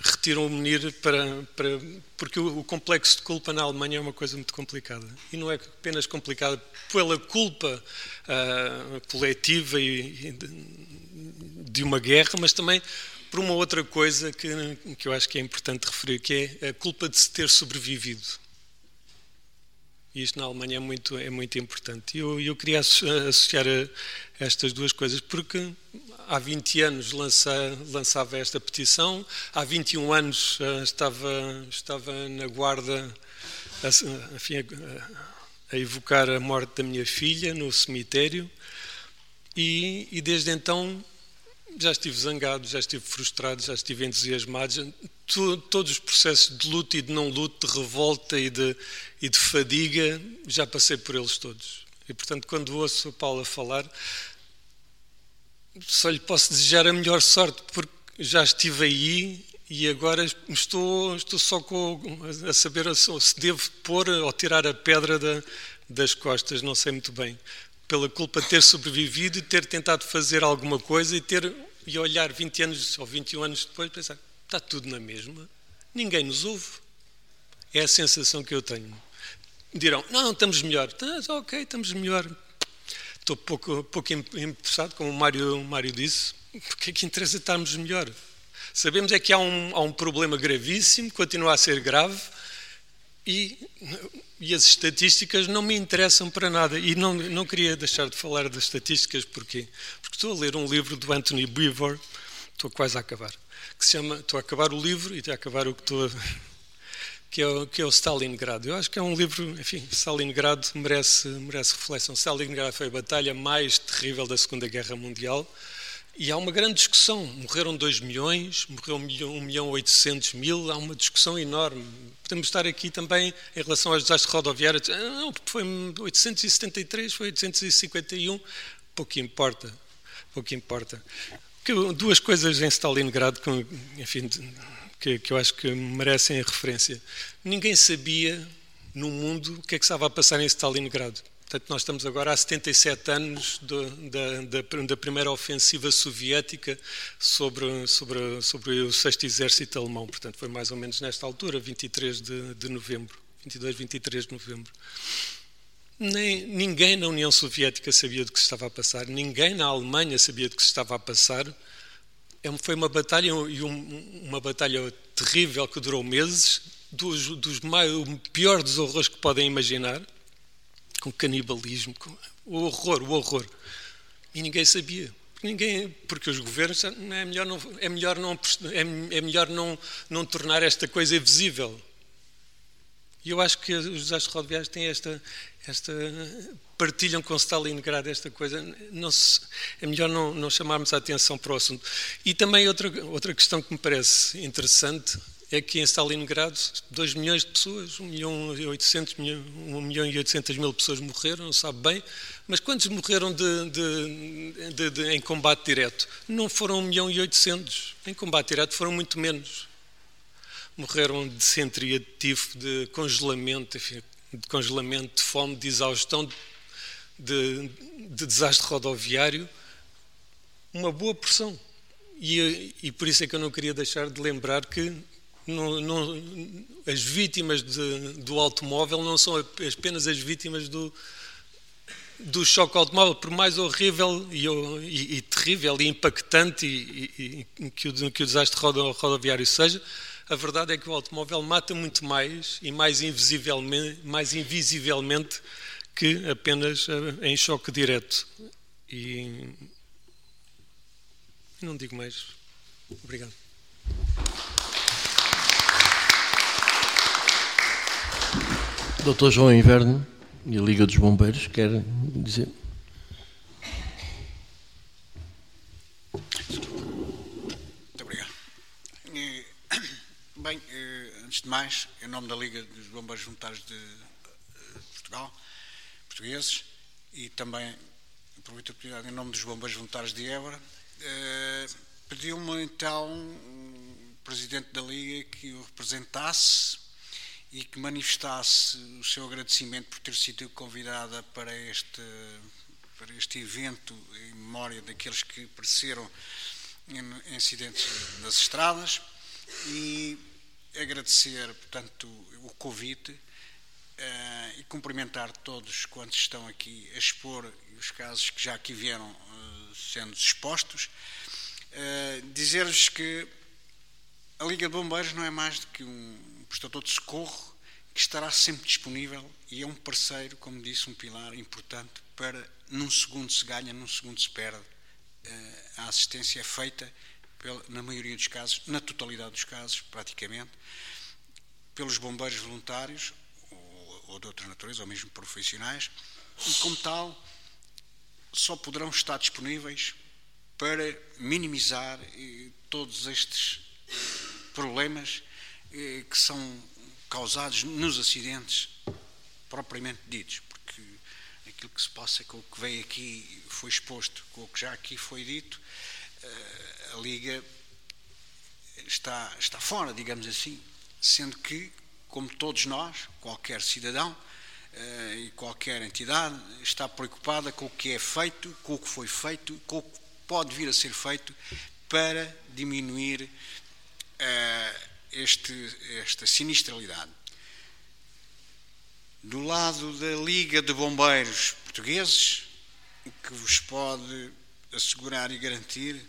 retiram o menir para, para porque o, o, complexo de culpa na Alemanha é uma coisa muito complicada e não é apenas complicada pela culpa uh, coletiva e, e de uma guerra, mas também por uma outra coisa que, que eu acho que é importante referir, que é a culpa de se ter sobrevivido. E isto na Alemanha é muito, é muito importante. E eu, eu queria associar a, estas duas coisas, porque há 20 anos lança, lançava esta petição, há 21 anos uh, estava, estava na guarda a, a, a, evocar a morte da minha filha no cemitério, e, e desde então já estive zangado, já estive frustrado, já estive entusiasmado. todos os processos de luta e de não luta, de revolta e de, e de fadiga, já passei por eles todos. E, portanto, quando ouço a Paula falar, só lhe posso desejar a melhor sorte, porque já estive aí e agora estou, estou só com, a saber se devo pôr ou tirar a pedra da, das costas, não sei muito bem pela culpa de ter sobrevivido e ter tentado fazer alguma coisa e ter e olhar 20 anos ou 21 anos depois e pensar, está tudo na mesma, ninguém nos ouve. É a sensação que eu tenho. Dirão, não, estamos melhor. Ah, ok, estamos melhor. Estou pouco, pouco interessado, como o Mário, o Mário disse, porque é que interessa estarmos melhor? Sabemos é que há um, há um problema gravíssimo, continua a ser grave, e e as estatísticas não me interessam para nada. E não, não queria deixar de falar das estatísticas, porquê? Porque estou a ler um livro do Anthony Beaver, estou quase a acabar, que se chama, estou a acabar o livro e a acabar o que estou a, que é, o, que é o Stalingrado. Eu acho que é um livro, enfim, Stalingrado merece, merece reflexão. Stalingrado foi a batalha mais terrível da Segunda Guerra Mundial e há uma grande discussão. Morreram 2 milhões, morreu 1 milhão, 1 milhão 800 mil, há uma discussão enorme. Podemos estar aqui também em relação aos desastres rodoviários. Ah, não, foi 873, foi 851, pouco importa. Pouco importa. Duas coisas em Stalingrado que, enfim, que, que eu acho que merecem a referência. Ninguém sabia no mundo o que é que estava a passar em Stalingrado. Portanto, nós estamos agora há 77 anos da, da, da, primeira ofensiva soviética sobre, sobre, sobre o sexto exército alemão. Portanto, foi mais ou menos nesta altura, 23 de, de novembro, 22, 23 de novembro. Nem, ninguém na União Soviética sabia do que se estava a passar, ninguém na Alemanha sabia do que se estava a passar. É foi uma batalha e um, uma batalha terrível que durou meses, dos, dos o pior dos horrores que podem imaginar com canibalismo, com o horror, o horror. E ninguém sabia. Ninguém, porque os governos é melhor não é melhor não é, é melhor não não tornar esta coisa visível. E eu acho que os desastres rodoviários têm esta, esta partilham com Stalingrado esta coisa. Não se, é melhor não, não chamarmos a atenção para o assunto. E também outra, outra questão que me parece interessante é que em Stalingrado 2 milhões de pessoas, 1 milhão e 800, 1 milhão e 800 mil pessoas morreram, não sabe bem, mas quantos morreram de, de, de, em combate direto? Não foram 1 milhão e 800, em combate direto foram muito menos. Morreram de centria, de tifo, de congelamento, enfim, de congelamento, de fome, de exaustão, de, de desastre rodoviário, uma boa porção. E, e, por isso é que eu não queria deixar de lembrar que não, não, as vítimas de, do automóvel não são apenas as vítimas do, do choque automóvel, por mais horrível e, e, e terrível e impactante e, que, o, que o desastre rodoviário seja, a verdade é que o automóvel mata muito mais e mais invisivelmente, mais invisivelmente que apenas eh, em choque direto. E não digo mais. Obrigado. Doutor João Inverno e a Liga dos Bombeiros quer dizer. Muito obrigado. Bem, eh, antes de mais, em nome da Liga dos Bombeiros Voluntários de eh, Portugal, portugueses, e também aproveito a oportunidade em nome dos Bombeiros Voluntários de Évora, eh, pediu-me então o Presidente da Liga que o representasse e que manifestasse o seu agradecimento por ter sido convidada para este, para este evento em memória daqueles que pereceram em incidentes nas estradas e agradecer, portanto, o convite uh, e cumprimentar todos quantos estão aqui a expor os casos que já aqui vieram uh, sendo expostos. Uh, Dizer-lhes que a Liga de Bombeiros não é mais do que um prestador de socorro que estará sempre disponível e é um parceiro, como disse, um pilar importante para num segundo se ganha, num segundo se perde. Eh, a assistência é feita, na maioria dos casos, na totalidade dos casos, praticamente, pelos bombeiros voluntários ou, ou de outra natureza, ou mesmo profissionais, e como tal, só poderão estar disponíveis para minimizar eh, todos estes problemas eh, que são causados nos acidentes propriamente ditos, porque aquilo que se passa com o que veio aqui foi exposto, com o que já aqui foi dito, eh, a Liga está, está fora, digamos assim, sendo que, como todos nós, qualquer cidadão eh, e qualquer entidade está preocupada com o que é feito, com o que foi feito, com o que pode vir a ser feito para diminuir este, esta sinistralidade. Do lado da Liga de Bombeiros Portugueses, o que vos pode assegurar e garantir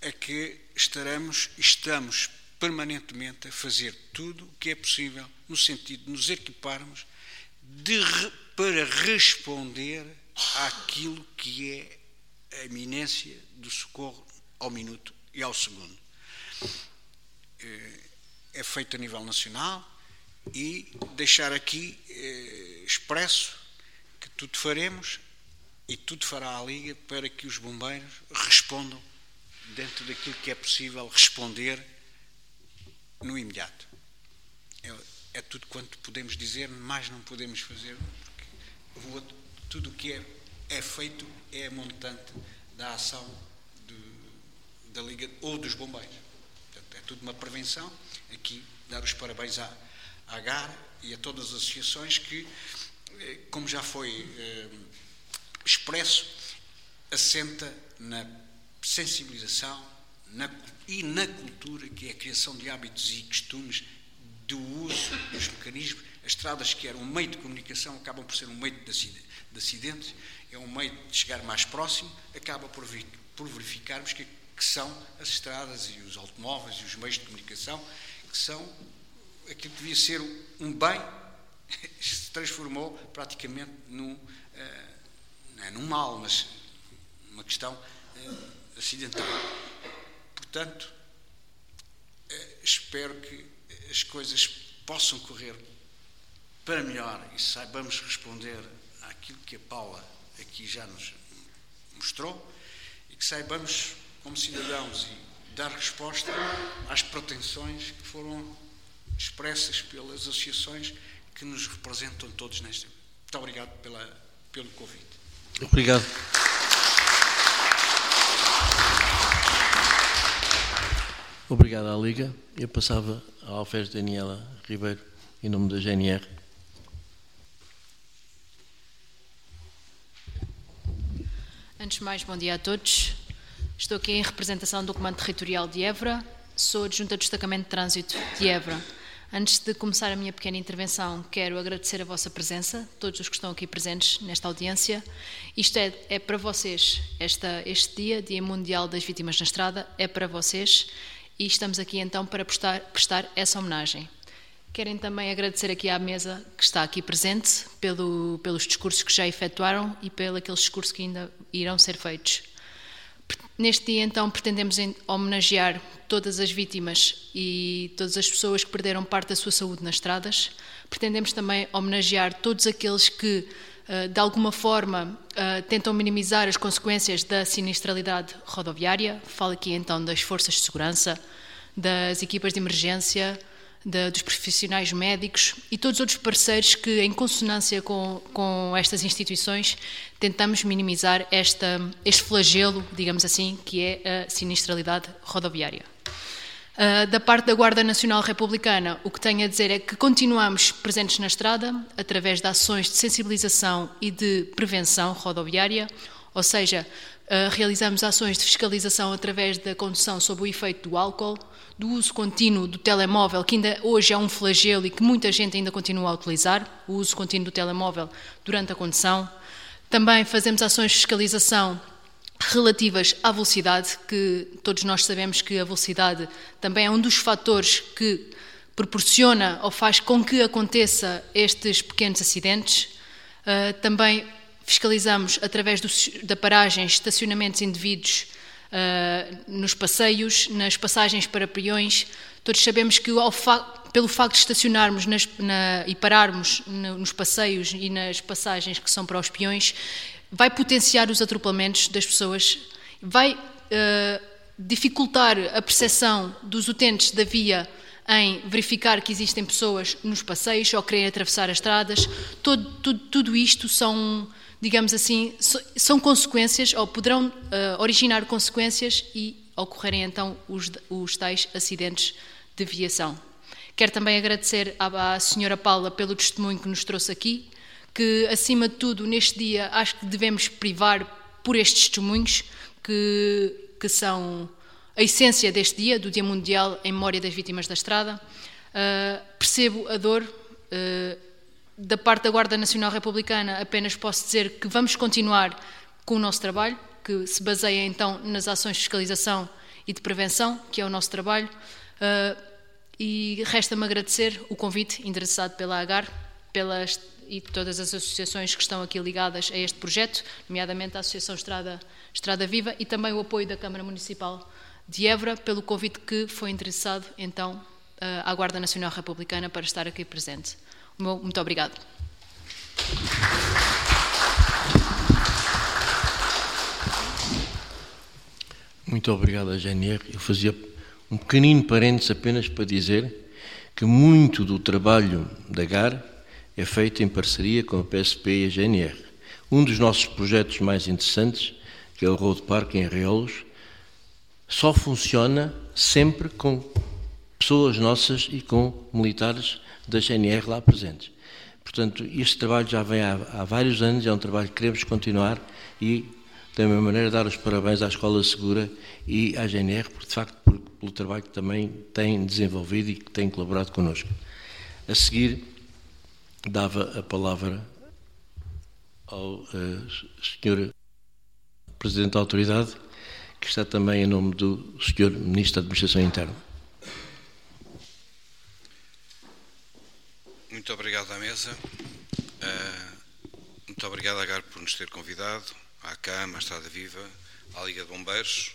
é que estaremos, estamos permanentemente a fazer tudo o que é possível no sentido de nos equiparmos de, para responder àquilo que é a iminência do socorro ao minuto e ao segundo. Eh, é feito a nível nacional e deixar aqui eh, expresso que tudo faremos e tudo fará a Liga para que os bombeiros respondam dentro daquilo que é possível responder no imediato. É, é tudo quanto podemos dizer, mais não podemos fazer, porque outro, tudo o que é, é feito é montante da ação da Liga ou dos bombeiros tudo uma prevenção. Aqui, dar os parabéns à, à GAR e a todas as associações que, eh, como já foi eh, expresso, assenta na sensibilização na, e na cultura, que é a criação de hábitos e costumes do uso dos mecanismos. As estradas, que eram um meio de comunicação, acabam por ser um meio de acidentes, é um meio de chegar mais próximo, acaba por, por verificarmos que que são as estradas e os automóveis e os meios de comunicação, que são aquilo que devia ser um bem, se transformou praticamente num, uh, não é num mal, mas uma questão uh, acidental. Portanto, uh, espero que as coisas possam correr para melhor e saibamos responder àquilo que a Paula aqui já nos mostrou e que saibamos, como cidadãos, e dar resposta às pretensões que foram expressas pelas associações que nos representam todos nesta. Muito obrigado pela, pelo convite. Obrigado. Obrigado à Liga. Eu passava à Alfés Daniela Ribeiro, em nome da GNR. Antes de mais, bom dia a todos. Estou aqui em representação do Comando Territorial de Évora. Sou adjunta do Destacamento de Trânsito de Évora. Antes de começar a minha pequena intervenção, quero agradecer a vossa presença, todos os que estão aqui presentes nesta audiência. Isto é, é para vocês, esta, este dia, Dia Mundial das Vítimas na Estrada, é para vocês e estamos aqui então para prestar, prestar essa homenagem. Querem também agradecer aqui à mesa que está aqui presente pelo, pelos discursos que já efetuaram e pelos discursos que ainda irão ser feitos. Neste dia, então, pretendemos homenagear todas as vítimas e todas as pessoas que perderam parte da sua saúde nas estradas. Pretendemos também homenagear todos aqueles que, eh, de alguma forma, eh, tentam minimizar as consequências da sinistralidade rodoviária. Falo aqui, então, das forças de segurança, das equipas de emergência, dos profissionais médicos e todos os outros parceiros que, em consonância com, com estas instituições, tentamos minimizar esta, este flagelo, digamos assim, que é a sinistralidade rodoviária. Uh, da parte da Guarda Nacional Republicana, o que tenho a dizer é que continuamos presentes na estrada através de ações de sensibilização e de prevenção rodoviária, ou seja, uh, realizamos ações de fiscalização através da condução sob o efeito do álcool, do uso contínuo do telemóvel, que ainda hoje é um flagelo e que muita gente ainda continua a utilizar, o uso contínuo do telemóvel durante a condução. Também fazemos ações de fiscalização relativas à velocidade, que todos nós sabemos que a velocidade também é um dos fatores que proporciona ou faz com que aconteça estes pequenos acidentes. Uh, também fiscalizamos através do, da paragens, estacionamentos indevidos nos passeios, nas passagens para peões. Todos sabemos que fa pelo facto de estacionarmos nas, na, e pararmos no, nos passeios e nas passagens que são para os peões, vai potenciar os atropelamentos das pessoas, vai uh, dificultar a percepção dos utentes da via em verificar que existem pessoas nos passeios ou querem atravessar as estradas. Todo, tudo, tudo isto são digamos assim, são consequências ou poderão uh, originar consequências e ocorrerem então os, os tais acidentes de viação. Quero também agradecer à, à senhora Paula pelo testemunho que nos trouxe aqui, que acima de tudo neste dia acho que devemos privar por estes testemunhos que, que são a essência deste dia, do Dia Mundial em Memória das Vítimas da Estrada. Uh, percebo a dor, uh, da parte da Guarda Nacional Republicana, apenas posso dizer que vamos continuar com o nosso trabalho, que se baseia então nas ações de fiscalização e de prevenção, que é o nosso trabalho. Uh, e resta-me agradecer o convite endereçado pela AGAR pelas, e todas as associações que estão aqui ligadas a este projeto, nomeadamente a Associação Estrada, Estrada Viva e também o apoio da Câmara Municipal de Évora pelo convite que foi endereçado então ah, à Guarda Nacional Republicana para estar aqui presente. Muito obrigado. Muito obrigado, GNR. Eu fazia um pequenino parênteses apenas para dizer que muito do trabalho da GAR é feito em parceria com a PSP e a GNR. Um dos nossos projetos mais interessantes, que é o Road Park em Arreolos, só funciona sempre com pessoas nossas e com militares da GNR lá presentes. Portanto, este trabalho já vem há, há, vários anos, é um trabalho que queremos continuar e, da mesma maneira, dar os parabéns à Escola Segura e à GNR, por, de facto, por, pelo trabalho que também têm desenvolvido e que têm colaborado connosco. A seguir, dava a palavra ao uh, Sr. Presidente da Autoridade, que está também em nome do Sr. Ministro da Administração Interna. Muito obrigado à mesa. Uh, muito obrigado à GAR por nos ter convidado, à CAM, à Estrada Viva, à Liga de Bombeiros.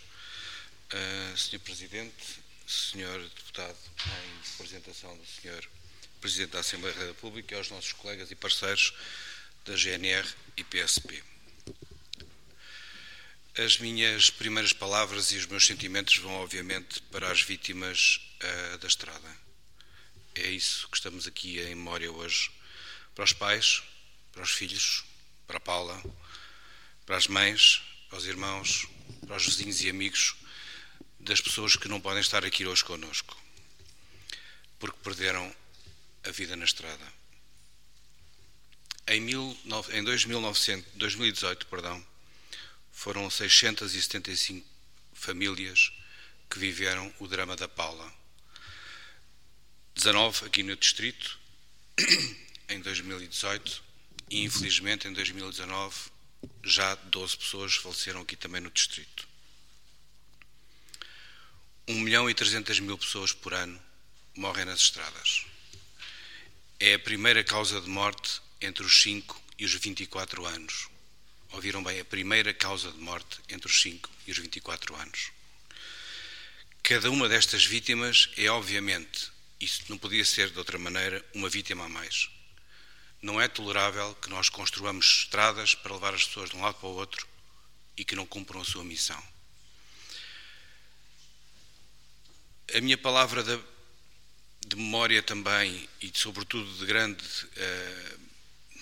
Uh, Senhor Presidente, Senhor Deputado, em representação do Senhor Presidente da Assembleia da República e aos nossos colegas e parceiros da GNR e PSP. As minhas primeiras palavras e os meus sentimentos vão, obviamente, para as vítimas uh, da estrada. É isso que estamos aqui em memória hoje. Para os pais, para os filhos, para a Paula, para as mães, para os irmãos, para os vizinhos e amigos das pessoas que não podem estar aqui hoje connosco, porque perderam a vida na estrada. Em, em 2009, 2018, perdão, foram 675 famílias que viveram o drama da Paula. 19 aqui no distrito, em 2018, e infelizmente em 2019 já 12 pessoas faleceram aqui também no distrito. 1 milhão e 300 mil pessoas por ano morrem nas estradas. É a primeira causa de morte entre os 5 e os 24 anos. Ouviram bem? A primeira causa de morte entre os 5 e os 24 anos. Cada uma destas vítimas é, obviamente, isso não podia ser de outra maneira, uma vítima a mais. Não é tolerável que nós construamos estradas para levar as pessoas de um lado para o outro e que não cumpram a sua missão. A minha palavra de, de memória também e, sobretudo, de grande uh,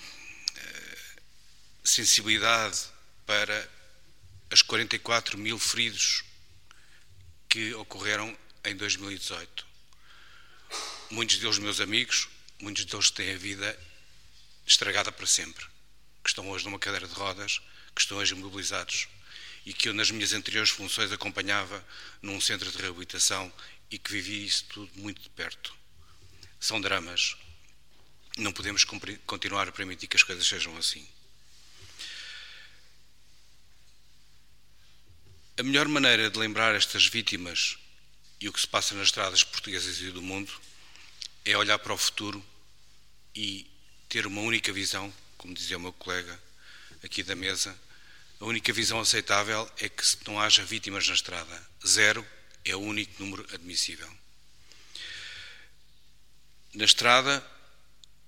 uh, sensibilidade para as 44 mil feridos que ocorreram em 2018. Muitos deles meus amigos, muitos deles têm a vida estragada para sempre, que estão hoje numa cadeira de rodas, que estão hoje imobilizados e que eu, nas minhas anteriores funções, acompanhava num centro de reabilitação e que vivi isso tudo muito de perto. São dramas. Não podemos continuar a permitir que as coisas sejam assim. A melhor maneira de lembrar estas vítimas e o que se passa nas estradas portuguesas e do mundo é olhar para o futuro e ter uma única visão, como dizia o meu colega aqui da mesa, a única visão aceitável é que não haja vítimas na estrada. Zero é o único número admissível. Na estrada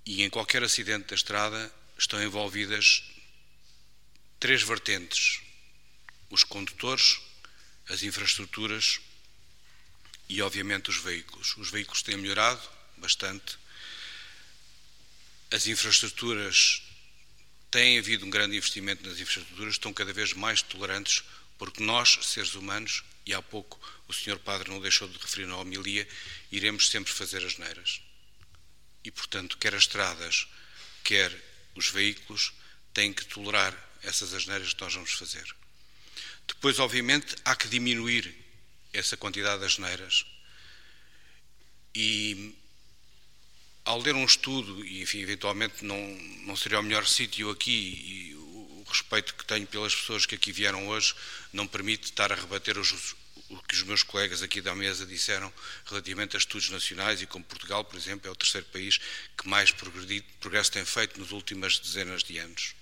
e em qualquer acidente da estrada estão envolvidas três vertentes: os condutores, as infraestruturas e, obviamente, os veículos. Os veículos têm melhorado bastante as infraestruturas têm havido um grande investimento nas infraestruturas, estão cada vez mais tolerantes, porque nós, seres humanos, e há pouco o Sr. Padre não deixou de referir na homilia, iremos sempre fazer as neiras. E, portanto, quer as estradas, quer os veículos, têm que tolerar essas asneiras que nós vamos fazer. Depois, obviamente, há que diminuir essa quantidade de asneiras. E ao ler um estudo, e enfim, eventualmente não, não seria o melhor sítio aqui, e o, respeito que tenho pelas pessoas que aqui vieram hoje não permite estar a rebater os, o que os meus colegas aqui da mesa disseram relativamente a estudos nacionais e como Portugal, por exemplo, é o terceiro país que mais progresso tem feito nas últimas dezenas de anos,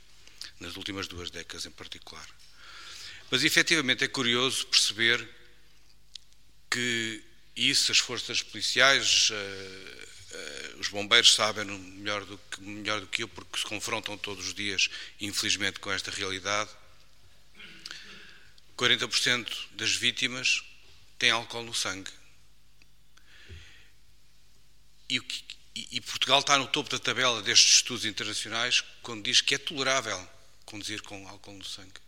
nas últimas duas décadas em particular. Mas efetivamente é curioso perceber que isso, as forças policiais, Uh, os bombeiros sabem melhor do, que, melhor do que eu, porque se confrontam todos os dias, infelizmente, com esta realidade. 40% das vítimas têm álcool no sangue. E, e, Portugal está no topo da tabela destes estudos internacionais quando diz que é tolerável conduzir com álcool no sangue.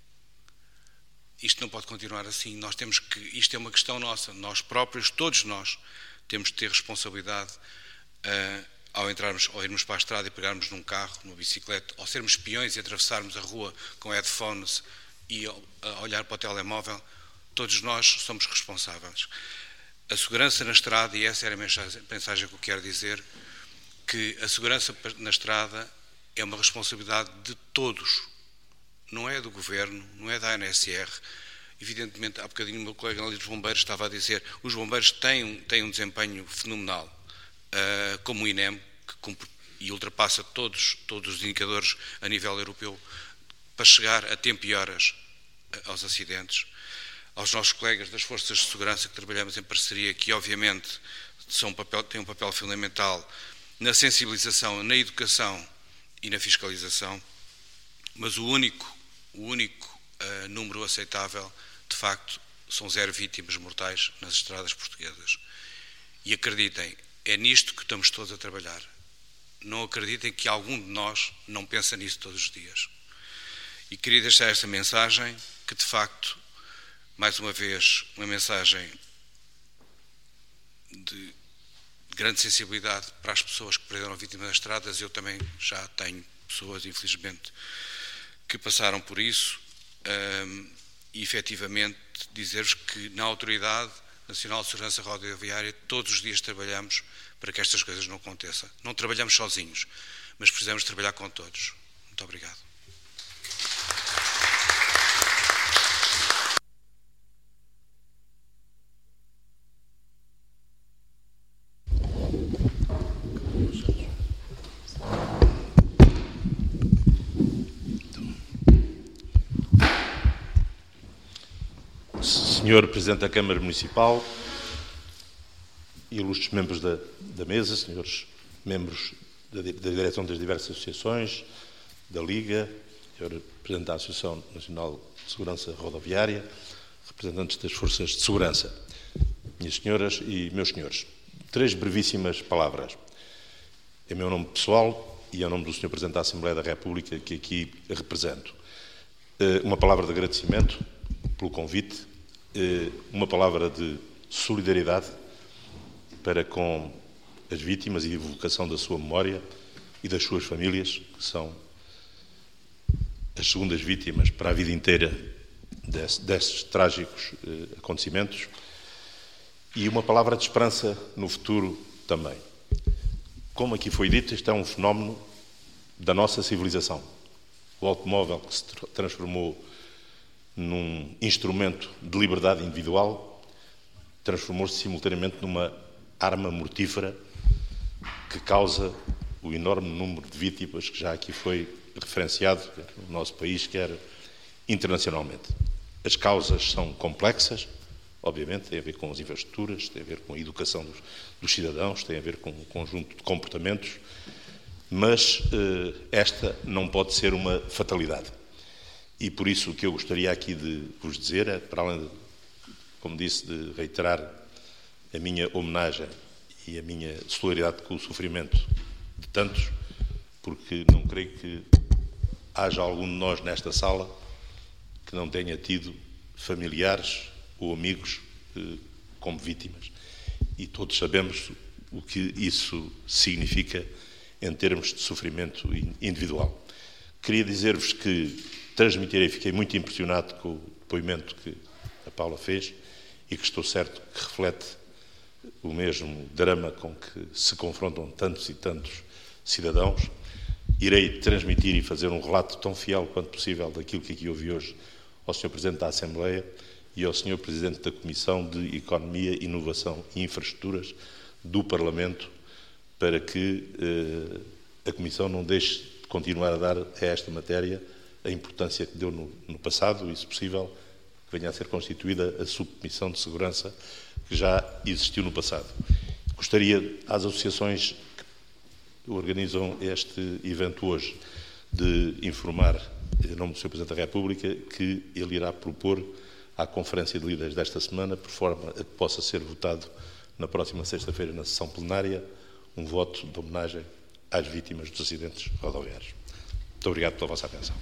Isto não pode continuar assim. Nós temos que. Isto é uma questão nossa. Nós próprios, todos nós, temos de ter responsabilidade ao entrarmos, ao irmos para a estrada e pegarmos num carro, numa bicicleta, ou sermos espiões e atravessarmos a rua com headphones e a olhar para o telemóvel, todos nós somos responsáveis. A segurança na estrada, e essa era a mensagem que eu quero dizer, que a segurança na estrada é uma responsabilidade de todos, não é do governo, não é da ANSR. Evidentemente, há bocadinho o meu colega ali dos bombeiros estava a dizer os bombeiros têm, têm um desempenho fenomenal. Eh, como o INEM, que cumpre e ultrapassa todos, todos os indicadores a nível europeu, para chegar a tempo e horas eh, aos acidentes. Aos nossos colegas das Forças de Segurança que trabalhamos em parceria, que obviamente são um papel, têm um papel fundamental na sensibilização, na educação e na fiscalização, mas o único, o único uh, número aceitável, de facto, são zero vítimas mortais nas estradas portuguesas. E acreditem, é nisto que estamos todos a trabalhar. Não acreditem que algum de nós não pensa nisso todos os dias. E queria deixar esta mensagem, que de facto, mais uma vez, uma mensagem de grande sensibilidade para as pessoas que perderam a vítima das estradas. Eu também já tenho pessoas, infelizmente, que passaram por isso. Um, e efetivamente dizer-vos que na Autoridade Nacional de Segurança Rodoviária todos os dias trabalhamos para que estas coisas não aconteçam. Não trabalhamos sozinhos, mas precisamos trabalhar com todos. Muito obrigado. Senhor Presidente da Câmara Municipal, ilustres membros da, da mesa, senhores membros da, da, direção das diversas associações, da Liga, senhor Presidente da Associação Nacional de Segurança Rodoviária, representantes das Forças de Segurança, minhas senhoras e meus senhores. Três brevíssimas palavras. Em meu nome pessoal e em nome do Senhor Presidente da Assembleia da República, que aqui represento. Eh, uma palavra de agradecimento pelo convite uma palavra de solidariedade para com as vítimas e evocação da sua memória e das suas famílias, que são as segundas vítimas para a vida inteira destes trágicos eh, acontecimentos, e uma palavra de esperança no futuro também. Como aqui foi dito, este é um fenómeno da nossa civilização. O automóvel que se transformou num instrumento de liberdade individual, transformou-se simultaneamente numa arma mortífera que causa o enorme número de vítimas que já aqui foi referenciado, quer no nosso país, quer internacionalmente. As causas são complexas, obviamente, têm a ver com as infraestruturas, têm a ver com a educação dos, dos cidadãos, têm a ver com um conjunto de comportamentos, mas eh, esta não pode ser uma fatalidade. E por isso o que eu gostaria aqui de vos dizer é, para além, de, como disse, de reiterar a minha homenagem e a minha solidariedade com o sofrimento de tantos, porque não creio que haja algum de nós nesta sala que não tenha tido familiares ou amigos eh, como vítimas. E todos sabemos o que isso significa em termos de sofrimento individual. Queria dizer-vos que transmitirei. Fiquei muito impressionado com o depoimento que a Paula fez e que estou certo que reflete o mesmo drama com que se confrontam tantos e tantos cidadãos. Irei transmitir e fazer um relato tão fiel quanto possível daquilo que aqui ouvi hoje ao Sr. Presidente da Assembleia e ao Sr. Presidente da Comissão de Economia, Inovação e Infraestruturas do Parlamento para que eh, a Comissão não deixe de continuar a dar a esta matéria a importância que deu no, no passado e, se possível, que venha a ser constituída a subcomissão de segurança que já existiu no passado. Gostaria às associações que organizam este evento hoje de informar, em nome do Sr. Presidente da República, que ele irá propor à Conferência de Líderes desta semana, por forma a que possa ser votado na próxima sexta-feira na sessão plenária, um voto de homenagem às vítimas dos acidentes rodoviários. Muito obrigado pela vossa atenção.